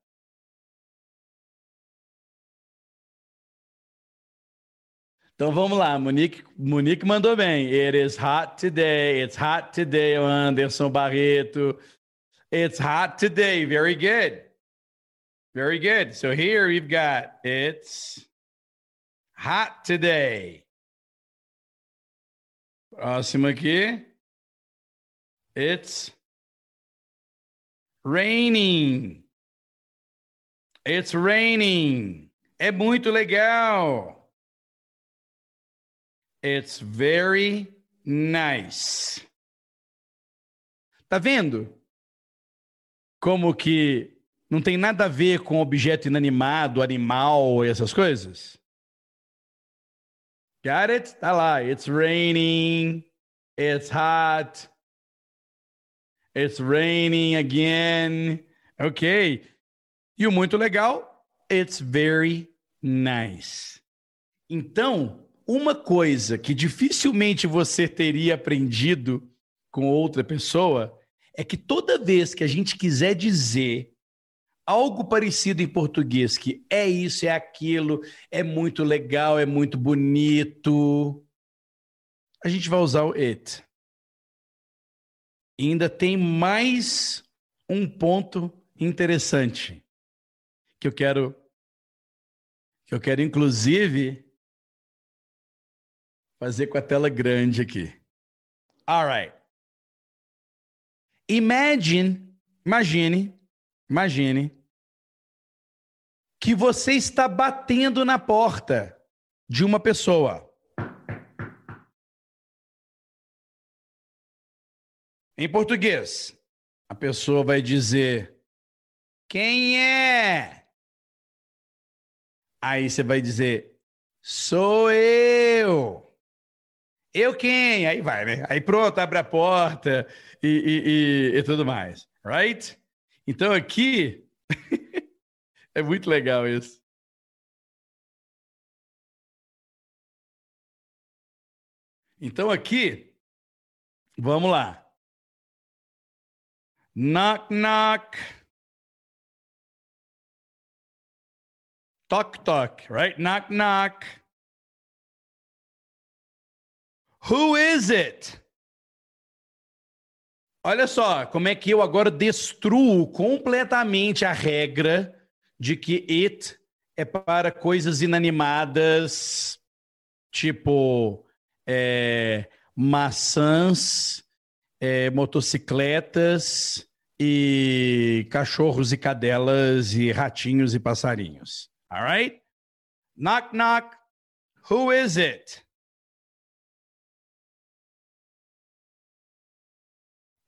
A: Então vamos lá, Monique, Monique mandou bem. It is hot today. It's hot today, Anderson Barreto. It's hot today. Very good. Very good. So here we've got it's Hot today. Próximo aqui. It's raining. It's raining. É muito legal. It's very nice. Tá vendo? Como que não tem nada a ver com objeto inanimado, animal, essas coisas? Got it? Tá lá. It's raining. It's hot. It's raining again. Ok. E o muito legal, it's very nice. Então, uma coisa que dificilmente você teria aprendido com outra pessoa é que toda vez que a gente quiser dizer algo parecido em português, que é isso, é aquilo, é muito legal, é muito bonito. A gente vai usar o it. E ainda tem mais um ponto interessante que eu quero que eu quero inclusive fazer com a tela grande aqui. All right. Imagine, imagine Imagine que você está batendo na porta de uma pessoa. Em português, a pessoa vai dizer: Quem é? Aí você vai dizer: Sou eu. Eu quem? Aí vai, né? Aí pronto, abre a porta e, e, e, e tudo mais. Right? Então aqui [laughs] é muito legal isso. Então aqui, vamos lá. Knock, knock. Toc, toc, right? Knock, knock. Who is it? Olha só, como é que eu agora destruo completamente a regra de que it é para coisas inanimadas, tipo é, maçãs, é, motocicletas e cachorros e cadelas e ratinhos e passarinhos. All right? Knock, knock. Who is it?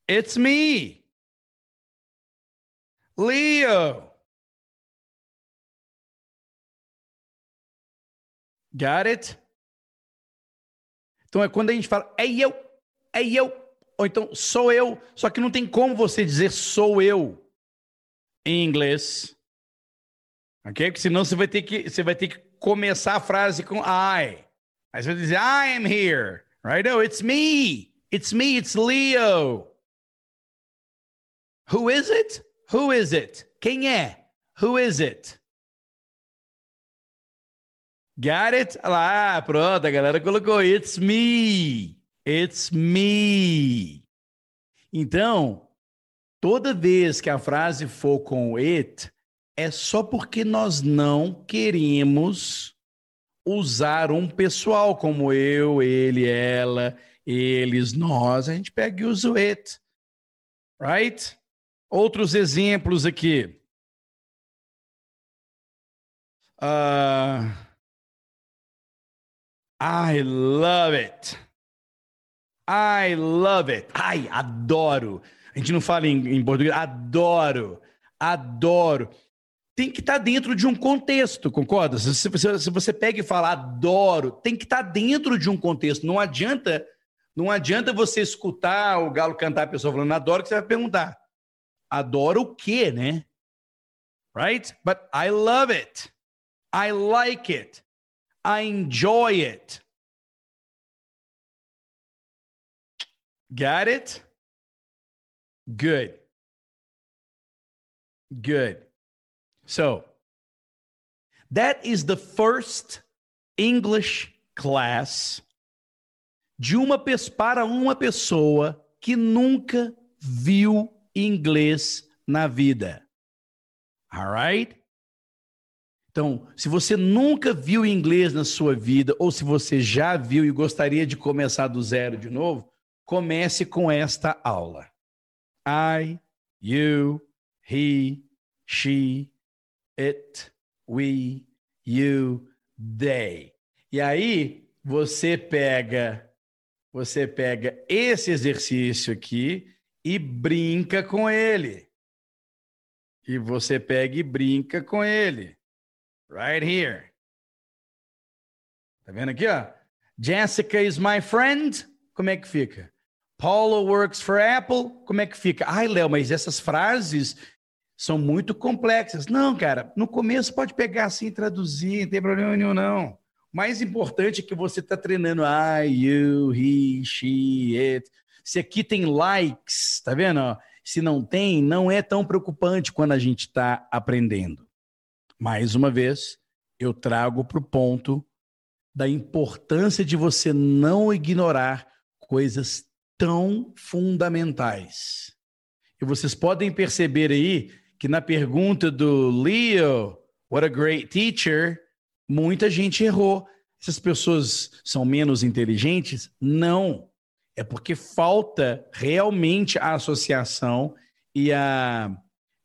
A: It's me. Leo. Got it? Então é quando a gente fala, é eu, é eu, ou então sou eu, só que não tem como você dizer sou eu em inglês. Ok? Porque senão você vai ter que, você vai ter que começar a frase com I. Aí você vai dizer, I am here. Right? Oh, it's me. It's me, it's Leo. Who is it? Who is it? Quem é? Who is it? Got it? Lá, pronto, a galera colocou It's me. It's me. Então, toda vez que a frase for com it, é só porque nós não queremos usar um pessoal como eu, ele, ela, eles, nós. A gente pega e usa o it. Right? Outros exemplos aqui. Uh, I love it. I love it. Ai, adoro. A gente não fala em, em português. Adoro. Adoro. Tem que estar tá dentro de um contexto, concorda? Se, se, se você pega e fala adoro, tem que estar tá dentro de um contexto. Não adianta, não adianta você escutar o galo cantar a pessoa falando adoro, que você vai perguntar. Adoro o quê, né? Right? But I love it. I like it. I enjoy it. Got it? Good. Good. So, that is the first English class de uma para uma pessoa que nunca viu inglês na vida. All right? Então, se você nunca viu inglês na sua vida, ou se você já viu e gostaria de começar do zero de novo, comece com esta aula. I, you, he, she, it, we, you, they. E aí você pega você pega esse exercício aqui e brinca com ele. E você pega e brinca com ele. Right here. Tá vendo aqui, ó? Jessica is my friend. Como é que fica? Paulo works for Apple. Como é que fica? Ai, Léo, mas essas frases são muito complexas. Não, cara, no começo pode pegar assim e traduzir, não tem problema nenhum, não. O mais importante é que você está treinando I, you, he, she, it. Se aqui tem likes, tá vendo? Se não tem, não é tão preocupante quando a gente está aprendendo mais uma vez, eu trago para o ponto da importância de você não ignorar coisas tão fundamentais. E vocês podem perceber aí que na pergunta do Leo, what a great teacher, muita gente errou. Essas pessoas são menos inteligentes? Não. É porque falta realmente a associação e a,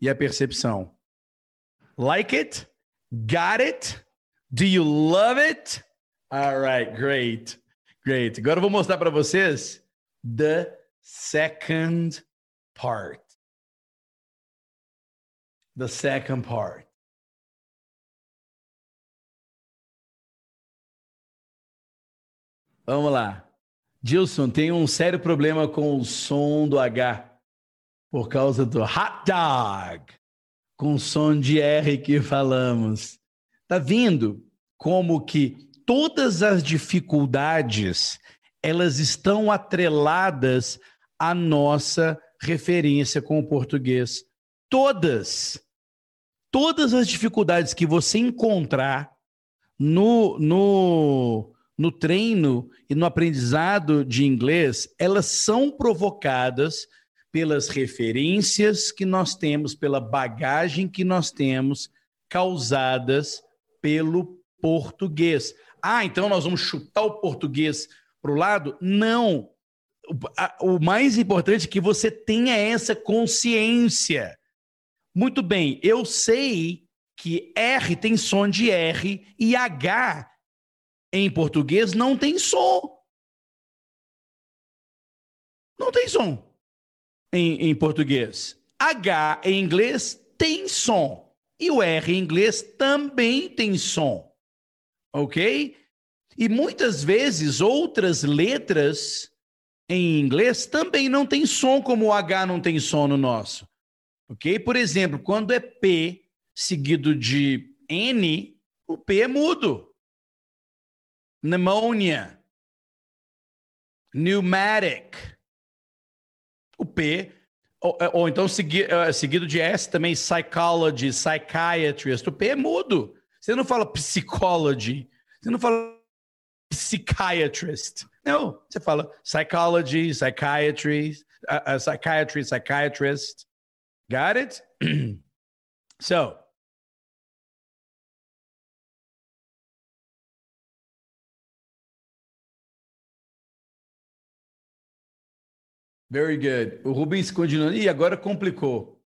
A: e a percepção. Like it? Got it? Do you love it? All right, great. Great. Agora eu vou mostrar para vocês the second part. The second part. Vamos lá. Gilson, tem um sério problema com o som do H por causa do hot dog com som de R que falamos. Tá vindo como que todas as dificuldades elas estão atreladas à nossa referência com o português. Todas. Todas as dificuldades que você encontrar no, no, no treino e no aprendizado de inglês, elas são provocadas pelas referências que nós temos, pela bagagem que nós temos, causadas pelo português. Ah, então nós vamos chutar o português para o lado? Não. O mais importante é que você tenha essa consciência. Muito bem, eu sei que R tem som de R e H em português não tem som. Não tem som em, em português. H em inglês tem som. E o R em inglês também tem som. Ok? E muitas vezes outras letras em inglês também não tem som, como o H não tem som no nosso. Ok? Por exemplo, quando é P seguido de N, o P é mudo. Pneumonia. Pneumatic. O P ou, ou, então segui, uh, seguido de S também, psychology, psychiatrist. O P é mudo. Você não fala psychology. Você não fala psychiatrist. Não, você fala psychology, psychiatry, uh, uh, psychiatry, psychiatrist. Got it? [clears throat] so, Very good. O Rubens continuando. E agora complicou.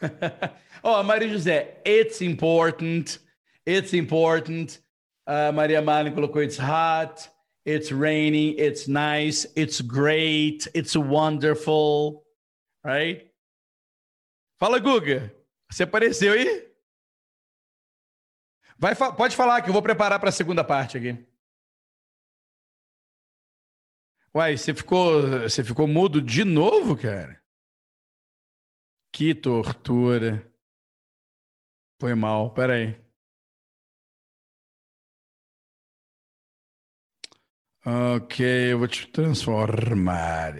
A: [laughs] Ó, oh, Maria José, it's important. It's important. Uh, Maria Malin colocou it's hot. It's raining. It's nice. It's great. It's wonderful. Right? Fala, Guga. Você apareceu aí? Vai, pode falar que eu vou preparar para a segunda parte aqui. Uai, você ficou, você ficou mudo de novo, cara? Que tortura. Foi mal, peraí. Ok, eu vou te transformar.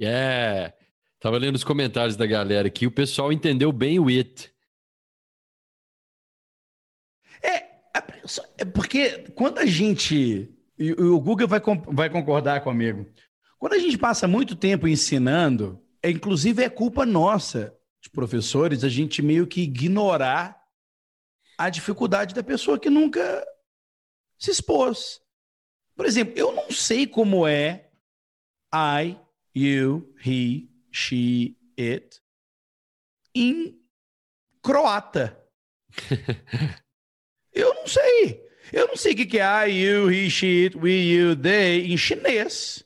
B: Yeah. Tava lendo os comentários da galera aqui. O pessoal entendeu bem o it.
A: É porque quando a gente. E o Google vai, vai concordar comigo. Quando a gente passa muito tempo ensinando, é, inclusive é culpa nossa, de professores, a gente meio que ignorar a dificuldade da pessoa que nunca se expôs. Por exemplo, eu não sei como é I, you, he, she, it em croata. [laughs] Eu não sei. Eu não sei o que é I, you, he, she, it, we, you, they em chinês.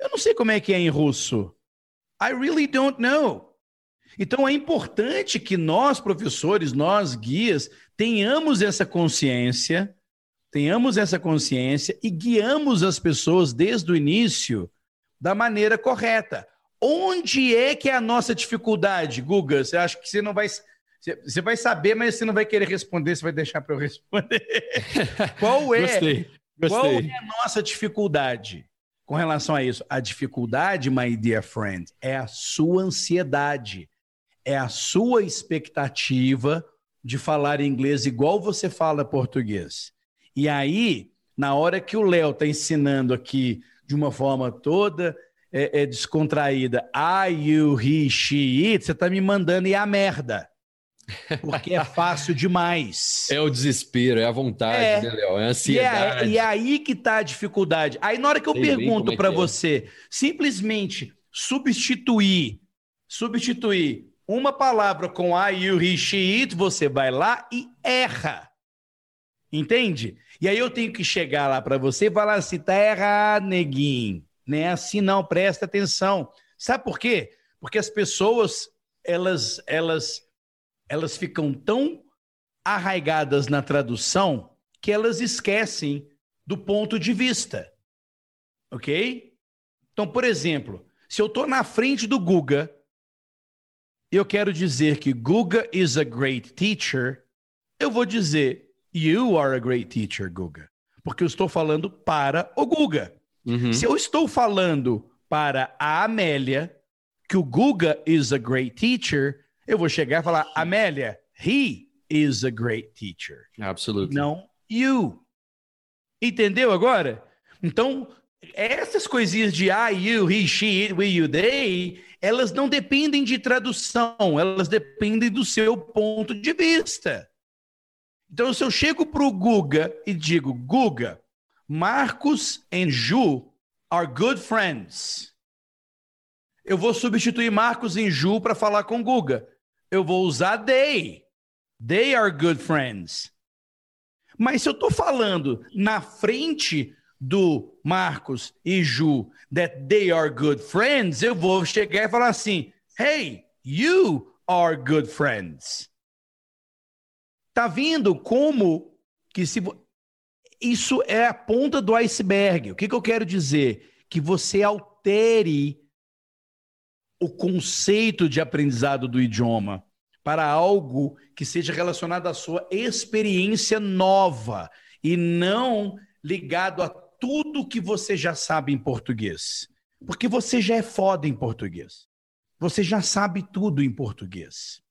A: Eu não sei como é que é em russo. I really don't know. Então é importante que nós, professores, nós, guias, tenhamos essa consciência, tenhamos essa consciência e guiamos as pessoas desde o início da maneira correta. Onde é que é a nossa dificuldade, Guga? Você acha que você não vai você vai saber, mas você não vai querer responder, você vai deixar para eu responder. [laughs] qual é? Gostei, gostei. Qual é a nossa dificuldade com relação a isso? A dificuldade, my dear friend, é a sua ansiedade, é a sua expectativa de falar inglês igual você fala português. E aí, na hora que o Léo está ensinando aqui de uma forma toda é, é descontraída, I, you, he, she, it, você está me mandando ir a merda. Porque é fácil demais.
B: É o desespero, é a vontade, é. né, Léo? É a ansiedade.
A: E é, e é aí que está a dificuldade. Aí na hora que eu Sei pergunto é para é. você, simplesmente substituir, substituir uma palavra com I, you, he, she, it, você vai lá e erra. Entende? E aí eu tenho que chegar lá para você e falar assim, tá errado, neguinho. Não é assim não, presta atenção. Sabe por quê? Porque as pessoas, elas, elas elas ficam tão arraigadas na tradução que elas esquecem do ponto de vista. Ok? Então, por exemplo, se eu estou na frente do Guga, eu quero dizer que Guga is a great teacher, eu vou dizer You are a great teacher, Guga. Porque eu estou falando para o Guga. Uhum. Se eu estou falando para a Amélia que o Guga is a great teacher, eu vou chegar e falar, Amélia, he is a great teacher.
B: Absolutamente.
A: Não you. Entendeu agora? Então, essas coisinhas de I, you, he, she, it, we, you, they, elas não dependem de tradução, elas dependem do seu ponto de vista. Então, se eu chego para o Guga e digo, Guga, Marcos e Ju are good friends. Eu vou substituir Marcos e Ju para falar com Guga. Eu vou usar they. They are good friends. Mas se eu estou falando na frente do Marcos e Ju that they are good friends, eu vou chegar e falar assim: Hey, you are good friends. Tá vendo como que se isso é a ponta do iceberg. O que, que eu quero dizer? Que você altere o conceito de aprendizado do idioma para algo que seja relacionado à sua experiência nova e não ligado a tudo que você já sabe em português. Porque você já é foda em português. Você já sabe tudo em português.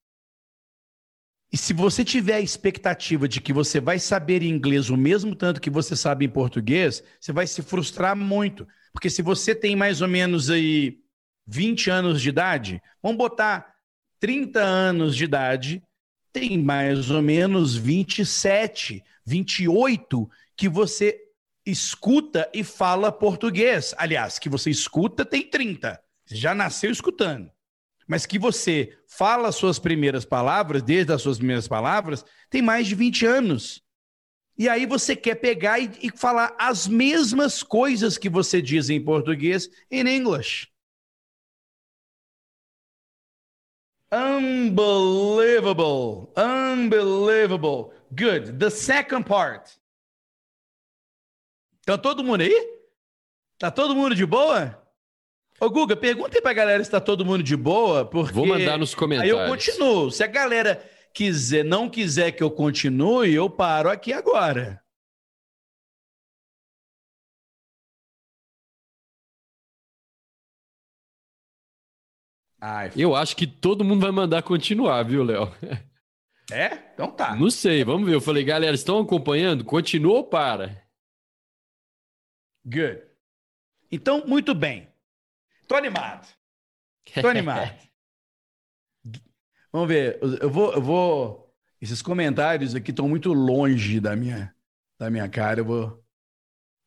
A: E se você tiver a expectativa de que você vai saber inglês o mesmo tanto que você sabe em português, você vai se frustrar muito. Porque se você tem mais ou menos aí 20 anos de idade, vamos botar 30 anos de idade, tem mais ou menos 27, 28 que você escuta e fala português. Aliás, que você escuta tem 30. Você já nasceu escutando. Mas que você fala as suas primeiras palavras, desde as suas primeiras palavras, tem mais de 20 anos. E aí você quer pegar e, e falar as mesmas coisas que você diz em português em inglês. Unbelievable. Unbelievable. Good. The second part. Tá todo mundo aí? Tá todo mundo de boa? Ô, Guga, pergunta aí pra galera se tá todo mundo de boa, porque...
B: Vou mandar nos comentários.
A: Aí eu continuo. Se a galera quiser, não quiser que eu continue, eu paro aqui agora.
B: Ai, eu acho que todo mundo vai mandar continuar, viu, Léo?
A: É? Então tá.
B: Não sei, vamos ver. Eu falei, galera, estão acompanhando? Continua ou para?
A: Good. Então, muito bem. Tô animado. Tô animado. [laughs] Vamos ver. Eu vou, eu vou. Esses comentários aqui estão muito longe da minha, da minha cara. Eu vou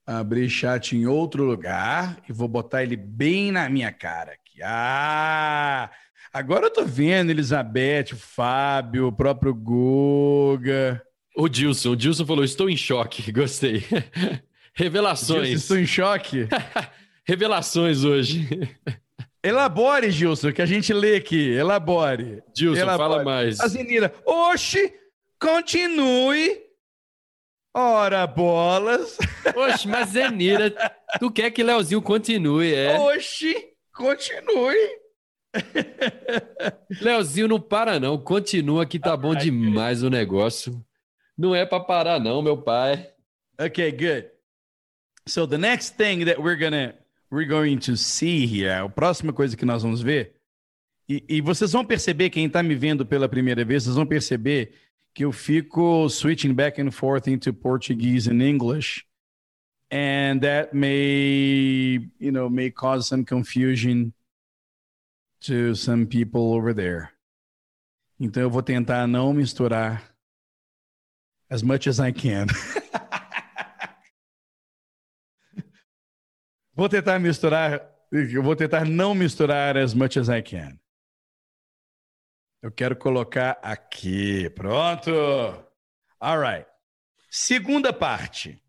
A: abrir chat em outro lugar e vou botar ele bem na minha cara. Ah! Agora eu tô vendo Elizabeth, o Fábio, o próprio Guga.
B: O Dilson, o Dilson falou: estou em choque, [laughs] gostei. [laughs] Revelações. Dilson,
A: estou em choque. [laughs]
B: Revelações hoje.
A: Elabore, Gilson, que a gente lê aqui. Elabore.
B: Gilson, Elabore. fala mais.
A: A Zenira, oxe, continue. Ora, bolas.
B: Oxe, mas Zenira, tu quer que Leozinho continue, é?
A: Oxe, continue. [laughs]
B: Leozinho não para não, continua que tá bom demais o negócio. Não é para parar não, meu pai.
A: Okay, good. So the next thing that we're gonna we're going to see here, a próxima coisa que nós vamos ver, e, e vocês vão perceber, quem está me vendo pela primeira vez, vocês vão perceber que eu fico switching back and forth into Portuguese and English, and that may, you know, may cause some confusion to some people over there. Então eu vou tentar não misturar as much as I can. [laughs] Vou tentar misturar, eu vou tentar não misturar as much as I can. Eu quero colocar aqui. Pronto. All right. Segunda parte.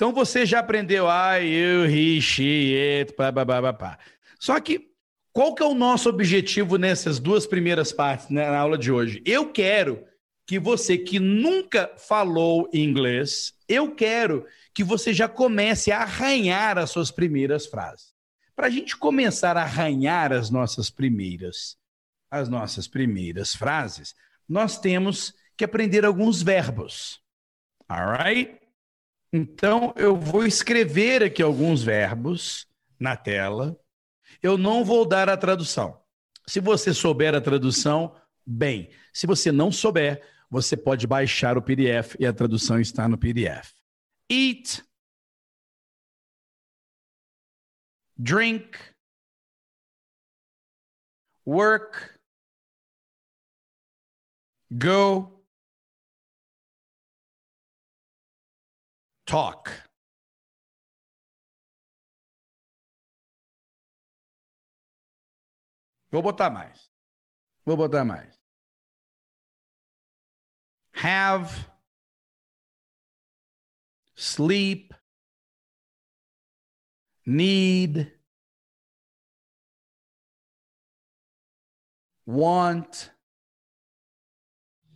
A: Então você já aprendeu I, you, he, she, it, pá. Só que qual que é o nosso objetivo nessas duas primeiras partes né, na aula de hoje? Eu quero que você que nunca falou inglês, eu quero que você já comece a arranhar as suas primeiras frases. Para a gente começar a arranhar as nossas primeiras, as nossas primeiras frases, nós temos que aprender alguns verbos. Alright? Então, eu vou escrever aqui alguns verbos na tela. Eu não vou dar a tradução. Se você souber a tradução, bem. Se você não souber, você pode baixar o PDF e a tradução está no PDF. Eat, drink, work, go, talk. Vou botar mais. Vou botar mais. Have, sleep, need, want,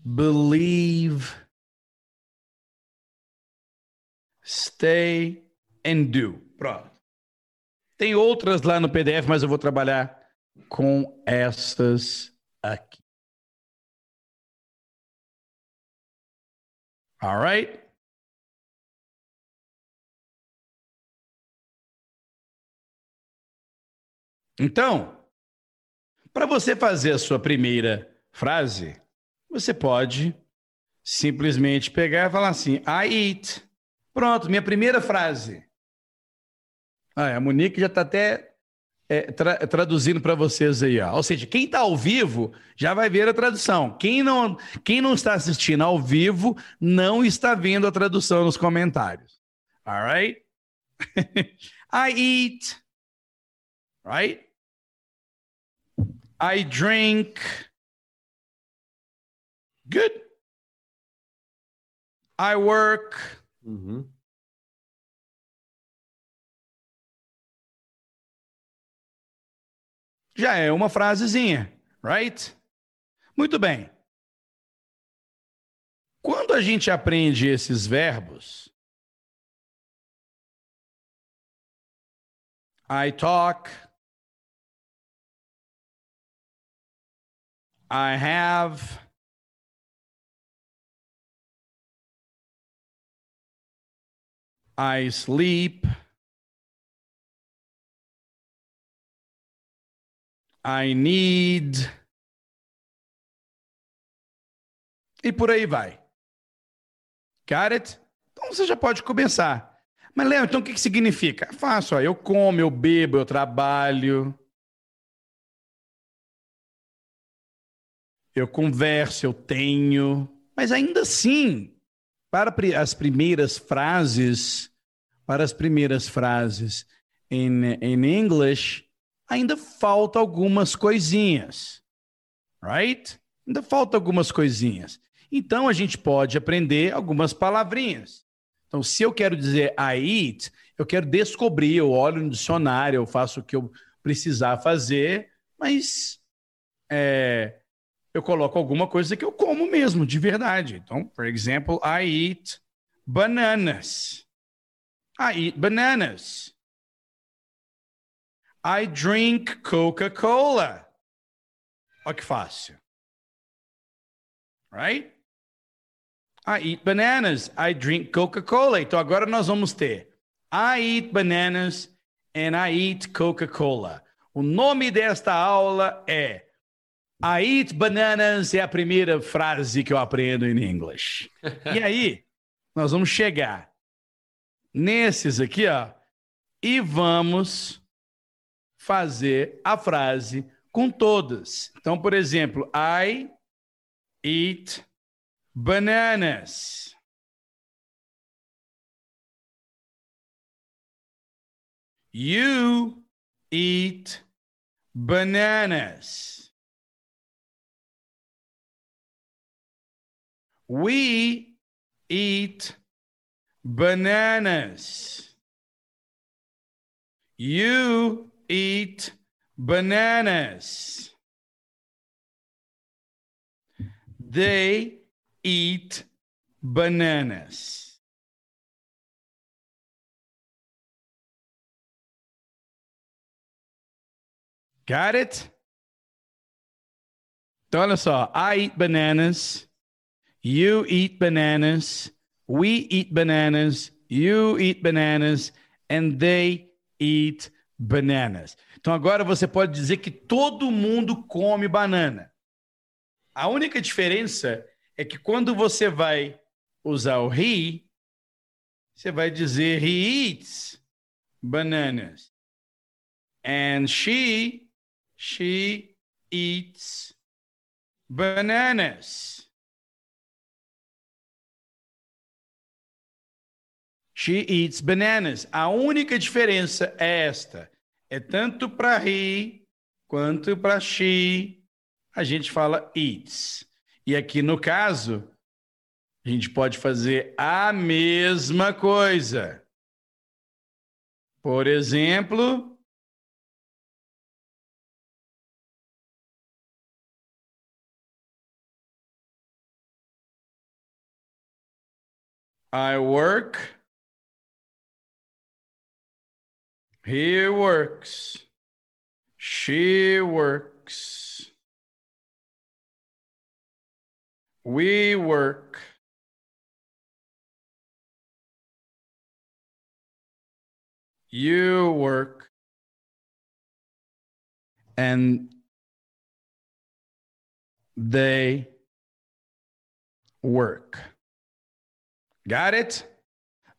A: believe, stay and do. Pronto. Tem outras lá no PDF, mas eu vou trabalhar com essas aqui. All right? Então, para você fazer a sua primeira frase, você pode simplesmente pegar e falar assim: I eat. Pronto, minha primeira frase. Ah, a Monique já está até é, tra traduzindo para vocês aí. Ó. Ou seja, quem está ao vivo já vai ver a tradução. Quem não, quem não está assistindo ao vivo não está vendo a tradução nos comentários. All right? [laughs] I eat. Right? I drink. Good. I work.
B: Uhum.
A: Já é uma frasezinha, right? Muito bem. Quando a gente aprende esses verbos, I talk, I have, I sleep, I need. E por aí vai. Got it? Então você já pode começar. Mas, Léo, então o que, que significa? Faço, ó, eu como, eu bebo, eu trabalho. Eu converso, eu tenho. Mas ainda assim, para as primeiras frases, para as primeiras frases em, em inglês, ainda falta algumas coisinhas. Right? Ainda falta algumas coisinhas. Então a gente pode aprender algumas palavrinhas. Então, se eu quero dizer I eat, eu quero descobrir, eu olho no dicionário, eu faço o que eu precisar fazer, mas é, eu coloco alguma coisa que eu como mesmo, de verdade. Então, por exemplo, I eat bananas. I eat bananas. I drink Coca-Cola. Olha que fácil. Right? I eat bananas. I drink Coca-Cola. Então agora nós vamos ter I eat bananas and I eat Coca-Cola. O nome desta aula é I eat bananas é a primeira frase que eu aprendo em inglês. e aí, nós vamos chegar nesses aqui, ó, e vamos fazer a frase com todas. Então, por exemplo, I eat bananas. You eat bananas. We eat bananas. You eat bananas. They eat bananas. Got it? Olha só. I eat bananas. You eat bananas. We eat bananas. You eat bananas. And they eat bananas. Então agora você pode dizer que todo mundo come banana. A única diferença é que quando você vai usar o he, você vai dizer he eats bananas. And she, she eats bananas. She eats bananas. A única diferença é esta. É tanto para he quanto para she. A gente fala eats. E aqui no caso, a gente pode fazer a mesma coisa. Por exemplo, I work. He works. She works. We work. You work. And they work. Got it?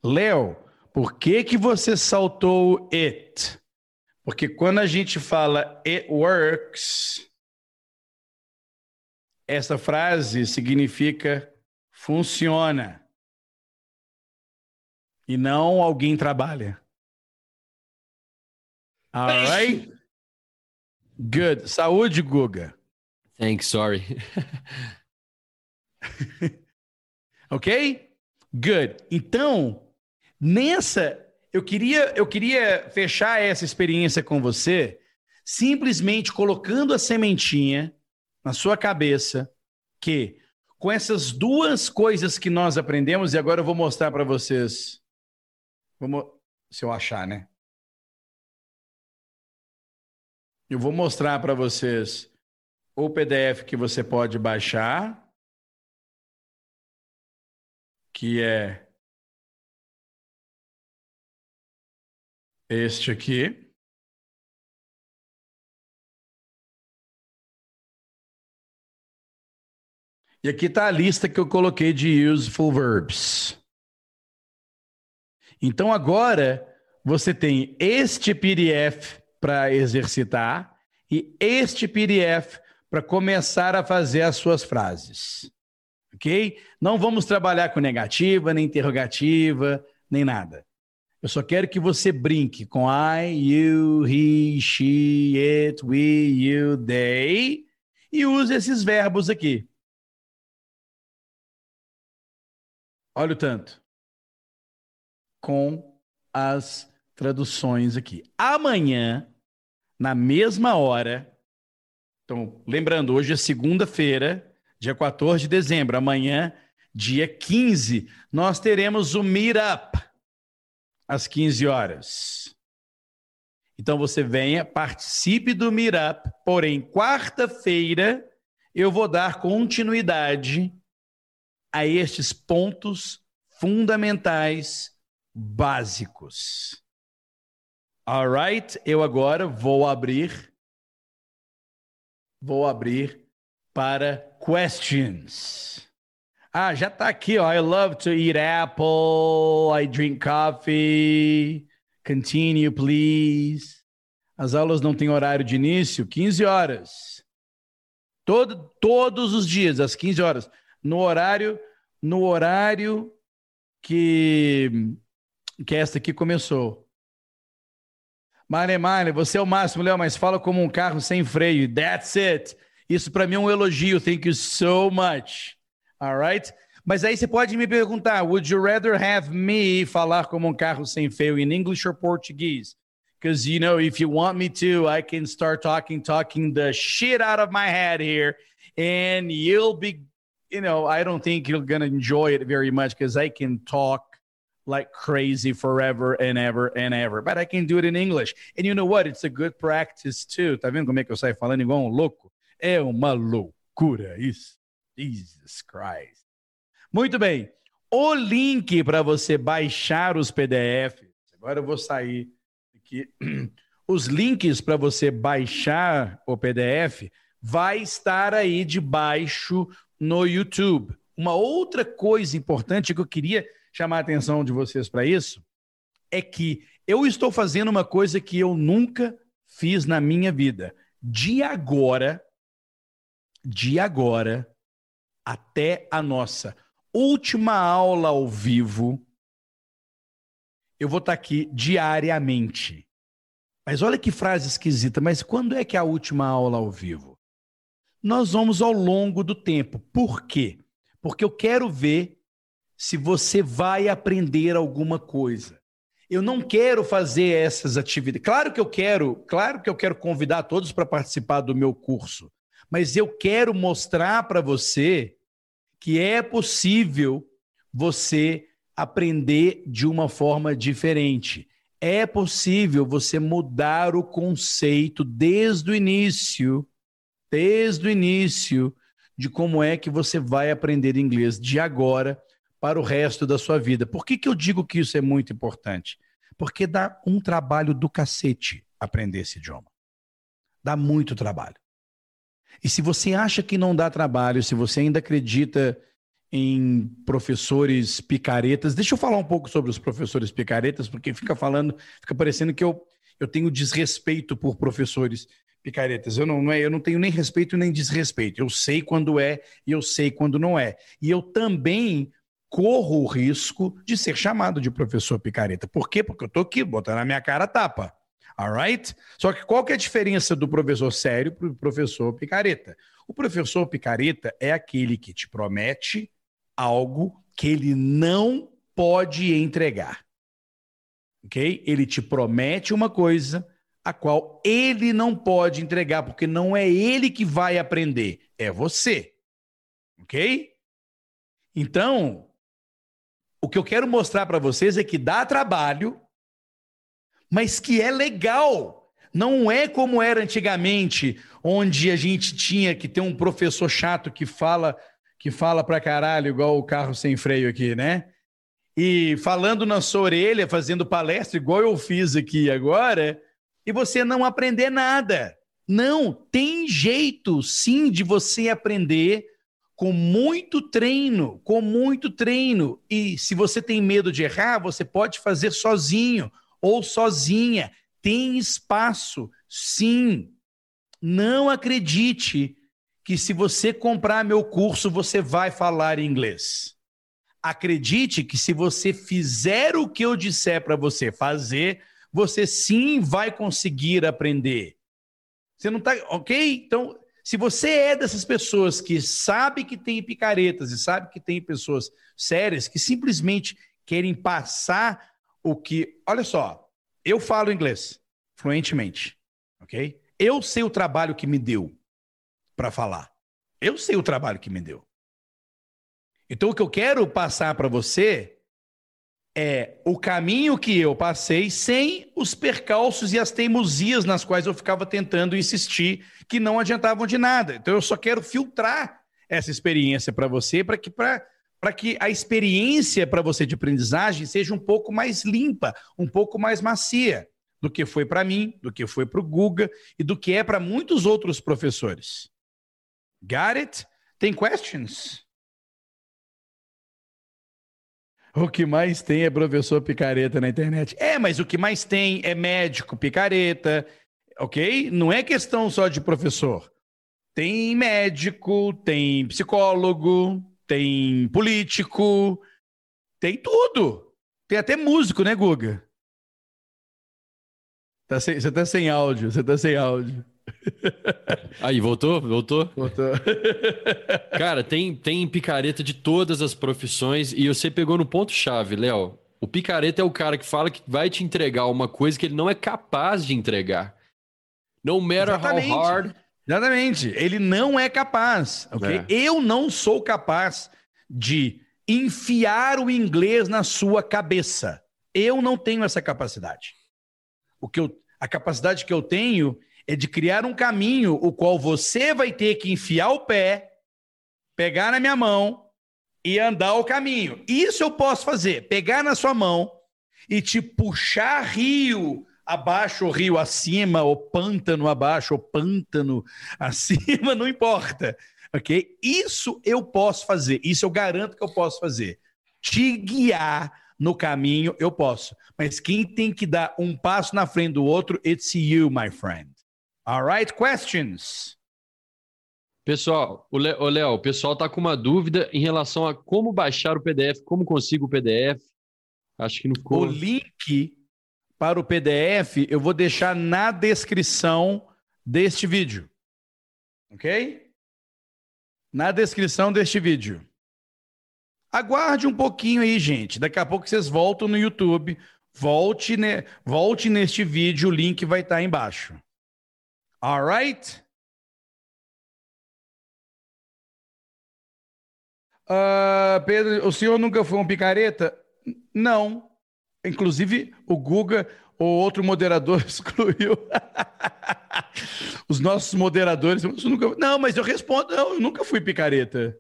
A: Leo, por que que você saltou it? Porque quando a gente fala it works, essa frase significa funciona. E não alguém trabalha. All right? Good. Saúde, Guga.
B: Thanks, sorry. [laughs]
A: ok? Good. Então, nessa, eu queria, eu queria fechar essa experiência com você simplesmente colocando a sementinha na sua cabeça que com essas duas coisas que nós aprendemos, e agora eu vou mostrar para vocês. Vamos, se eu achar, né? Eu vou mostrar para vocês o PDF que você pode baixar que é este aqui. E aqui está a lista que eu coloquei de useful verbs. Então agora você tem este PDF para exercitar e este PDF para começar a fazer as suas frases ok? Não vamos trabalhar com negativa, nem interrogativa, nem nada. Eu só quero que você brinque com I, you, he, she, it, we, you, they e use esses verbos aqui. Olha o tanto. Com as traduções aqui. Amanhã, na mesma hora, então, lembrando, hoje é segunda-feira, dia 14 de dezembro, amanhã, dia 15, nós teremos o Meetup às 15 horas. Então você venha, participe do Meetup, porém, quarta-feira eu vou dar continuidade a estes pontos fundamentais básicos. Alright? Eu agora vou abrir vou abrir para questions. Ah, já está aqui, ó. I love to eat apple. I drink coffee. Continue, please. As aulas não têm horário de início, 15 horas. Todo, todos os dias, às 15 horas. No horário, no horário que, que esta aqui começou. Mare, Mare, você é o máximo, Léo, mas fala como um carro sem freio. That's it. Isso para mim é um elogio. Thank you so much. All right? Mas aí você pode me perguntar: Would you rather have me falar como um carro sem freio in English or Portuguese? Because, you know, if you want me to, I can start talking, talking the shit out of my head here, and you'll be, you know, I don't think you're going to enjoy it very much because I can talk like crazy forever and ever and ever. But I can do it in English. And you know what? It's a good practice too. Tá vendo como é que eu saio falando igual um louco? É uma loucura isso. Jesus Christ. Muito bem. O link para você baixar os PDFs. Agora eu vou sair aqui. [clears throat] Os links para você baixar o PDF vai estar aí debaixo no YouTube. Uma outra coisa importante que eu queria chamar a atenção de vocês para isso é que eu estou fazendo uma coisa que eu nunca fiz na minha vida. De agora, de agora até a nossa última aula ao vivo, eu vou estar aqui diariamente. Mas olha que frase esquisita, mas quando é que é a última aula ao vivo? Nós vamos ao longo do tempo. Por quê? Porque eu quero ver se você vai aprender alguma coisa. Eu não quero fazer essas atividades. Claro que eu quero, claro que eu quero convidar todos para participar do meu curso, mas eu quero mostrar para você que é possível você aprender de uma forma diferente. É possível você mudar o conceito desde o início, desde o início de como é que você vai aprender inglês de agora para o resto da sua vida. Por que, que eu digo que isso é muito importante? Porque dá um trabalho do cacete aprender esse idioma. Dá muito trabalho. E se você acha que não dá trabalho, se você ainda acredita em professores picaretas, deixa eu falar um pouco sobre os professores picaretas, porque fica falando, fica parecendo que eu, eu tenho desrespeito por professores picaretas. Eu não, é, eu não tenho nem respeito nem desrespeito. Eu sei quando é e eu sei quando não é. E eu também corro o risco de ser chamado de professor picareta. Por quê? Porque eu estou aqui botando na minha cara a tapa. Alright? Só que qual que é a diferença do professor sério para o professor picareta? O professor picareta é aquele que te promete algo que ele não pode entregar. Ok? Ele te promete uma coisa a qual ele não pode entregar, porque não é ele que vai aprender, é você. Ok? Então, o que eu quero mostrar para vocês é que dá trabalho, mas que é legal. Não é como era antigamente, onde a gente tinha que ter um professor chato que fala que fala pra caralho, igual o carro sem freio aqui, né? E falando na sua orelha, fazendo palestra, igual eu fiz aqui agora, e você não aprender nada. Não, tem jeito sim de você aprender com muito treino, com muito treino. E se você tem medo de errar, você pode fazer sozinho ou sozinha. Tem espaço, sim. Não acredite que se você comprar meu curso, você vai falar inglês. Acredite que se você fizer o que eu disser para você fazer, você sim vai conseguir aprender. Você não está, ok? Então, se você é dessas pessoas que sabe que tem picaretas e sabe que tem pessoas sérias que simplesmente querem passar o que. Olha só, eu falo inglês fluentemente, ok? Eu sei o trabalho que me deu para falar. Eu sei o trabalho que me deu. Então, o que eu quero passar para você é o caminho que eu passei sem os percalços e as teimosias nas quais eu ficava tentando insistir que não adiantavam de nada. Então eu só quero filtrar essa experiência para você para que para que a experiência para você de aprendizagem seja um pouco mais limpa, um pouco mais macia do que foi para mim, do que foi para o Guga e do que é para muitos outros professores. Got it? Tem questions? O que mais tem é professor picareta na internet. É, mas o que mais tem é médico picareta, ok? Não é questão só de professor. Tem médico, tem psicólogo, tem político, tem tudo. Tem até músico, né, Guga? Tá sem, você tá sem áudio, você tá sem áudio. [laughs]
B: Aí, voltou? Voltou?
A: Voltou. [laughs]
B: Cara, tem, tem picareta de todas as profissões e você pegou no ponto-chave, Léo. O picareta é o cara que fala que vai te entregar uma coisa que ele não é capaz de entregar. No matter Exatamente. how hard.
A: Exatamente. Ele não é capaz, ok? É. Eu não sou capaz de enfiar o inglês na sua cabeça. Eu não tenho essa capacidade. O que eu, a capacidade que eu tenho é de criar um caminho o qual você vai ter que enfiar o pé, pegar na minha mão e andar o caminho. Isso eu posso fazer. Pegar na sua mão e te puxar rio abaixo ou rio acima, ou pântano abaixo, ou pântano [laughs] acima, não importa. Ok? Isso eu posso fazer. Isso eu garanto que eu posso fazer. Te guiar no caminho, eu posso. Mas quem tem que dar um passo na frente do outro, it's you, my friend. All right, questions?
B: Pessoal, o Léo, o pessoal está com uma dúvida em relação a como baixar o PDF, como consigo o PDF. Acho que no
A: O link para o PDF eu vou deixar na descrição deste vídeo. Ok? Na descrição deste vídeo. Aguarde um pouquinho aí, gente. Daqui a pouco vocês voltam no YouTube. Volte, ne... Volte neste vídeo, o link vai estar embaixo. Alright? Uh, Pedro, o senhor nunca foi um picareta? Não. Inclusive, o Guga, o outro moderador, [laughs] excluiu. Os nossos moderadores. Nunca... Não, mas eu respondo, não, eu nunca fui picareta.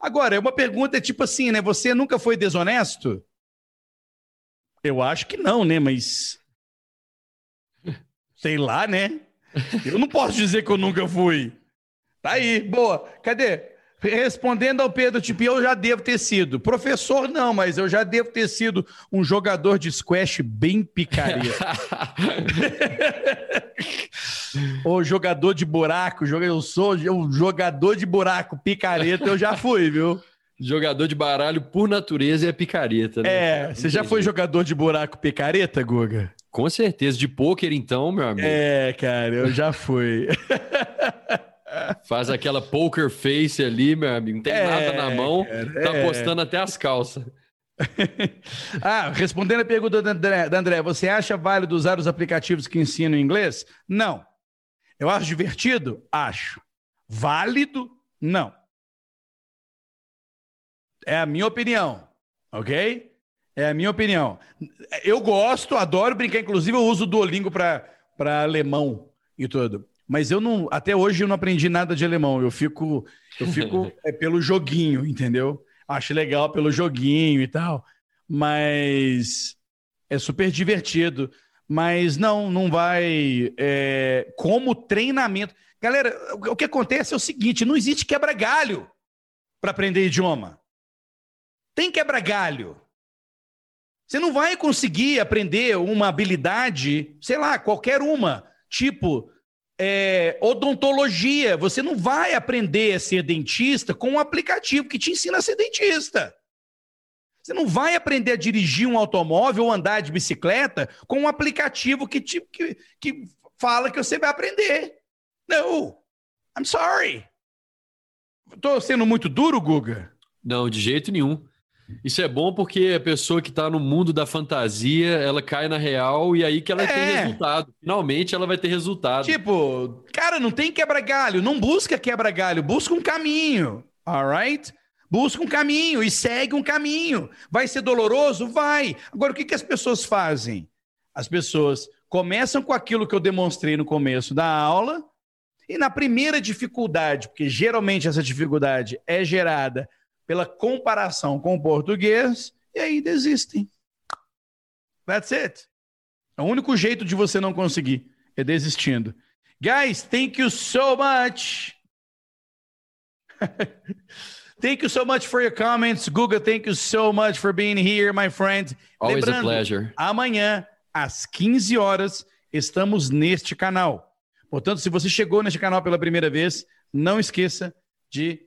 A: Agora, uma pergunta é tipo assim, né? Você nunca foi desonesto? Eu acho que não, né? Mas. Sei lá, né? Eu não posso dizer que eu nunca fui. Tá aí, boa. Cadê? Respondendo ao Pedro tipo, eu já devo ter sido. Professor, não, mas eu já devo ter sido um jogador de squash bem picareta. [laughs] Ou jogador de buraco, eu sou um jogador de buraco, picareta, eu já fui, viu?
B: Jogador de baralho por natureza é picareta, né?
A: É, você já foi jogador de buraco picareta, Guga?
B: Com certeza, de pôquer então, meu amigo.
A: É, cara, eu já fui. [laughs]
B: Faz aquela poker face ali, meu amigo. Não tem é, nada na mão, cara, tá é. postando até as calças. [laughs]
A: ah, respondendo a pergunta da André, da André, você acha válido usar os aplicativos que ensinam inglês? Não. Eu acho divertido? Acho. Válido? Não. É a minha opinião, ok? É a minha opinião. Eu gosto, adoro brincar, inclusive eu uso o Duolingo para alemão e tudo. Mas eu não, até hoje eu não aprendi nada de alemão. Eu fico, eu fico [laughs] é, pelo joguinho, entendeu? Acho legal pelo joguinho e tal. Mas é super divertido. Mas não, não vai. É, como treinamento. Galera, o que acontece é o seguinte: não existe quebra-galho para aprender idioma. Tem quebra-galho. Você não vai conseguir aprender uma habilidade, sei lá, qualquer uma, tipo é, odontologia. Você não vai aprender a ser dentista com um aplicativo que te ensina a ser dentista. Você não vai aprender a dirigir um automóvel ou andar de bicicleta com um aplicativo que, te, que, que fala que você vai aprender. Não. I'm sorry. Estou sendo muito duro, Guga?
B: Não, de jeito nenhum. Isso é bom porque a pessoa que está no mundo da fantasia, ela cai na real e aí que ela é. tem resultado. Finalmente ela vai ter resultado.
A: Tipo, cara, não tem quebra-galho. Não busca quebra-galho, busca um caminho. Alright? Busca um caminho e segue um caminho. Vai ser doloroso? Vai. Agora, o que, que as pessoas fazem? As pessoas começam com aquilo que eu demonstrei no começo da aula, e na primeira dificuldade, porque geralmente essa dificuldade é gerada pela comparação com o português e aí desistem. That's it. É o único jeito de você não conseguir é desistindo. Guys, thank you so much. [laughs] thank you so much for your comments. Guga, thank you so much for being here, my friend.
B: Always Lembrando, a pleasure.
A: Amanhã, às 15 horas, estamos neste canal. Portanto, se você chegou neste canal pela primeira vez, não esqueça de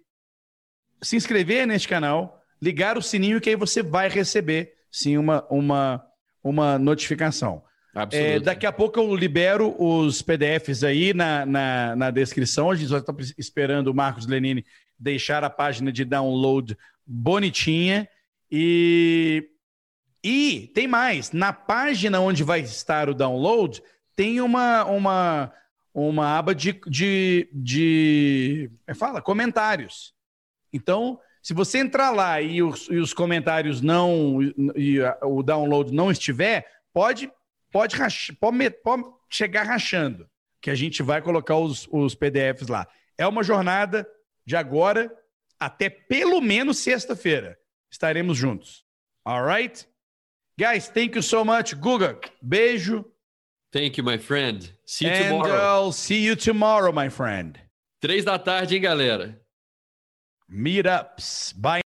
A: se inscrever neste canal, ligar o sininho que aí você vai receber sim uma, uma, uma notificação. É, daqui a pouco eu libero os PDFs aí na, na, na descrição. A gente só está esperando o Marcos Lenini deixar a página de download bonitinha. E, e tem mais. Na página onde vai estar o download, tem uma, uma, uma aba de, de, de é fala, comentários. Então, se você entrar lá e os, e os comentários não e o download não estiver, pode pode, pode, pode chegar rachando, que a gente vai colocar os, os PDFs lá. É uma jornada de agora até pelo menos sexta-feira. Estaremos juntos. Alright? Guys, thank you so much. Guga, beijo.
B: Thank you, my friend. See you
A: And
B: tomorrow.
A: I'll see you tomorrow, my friend.
B: Três da tarde, hein, galera?
A: Meetups. Bye.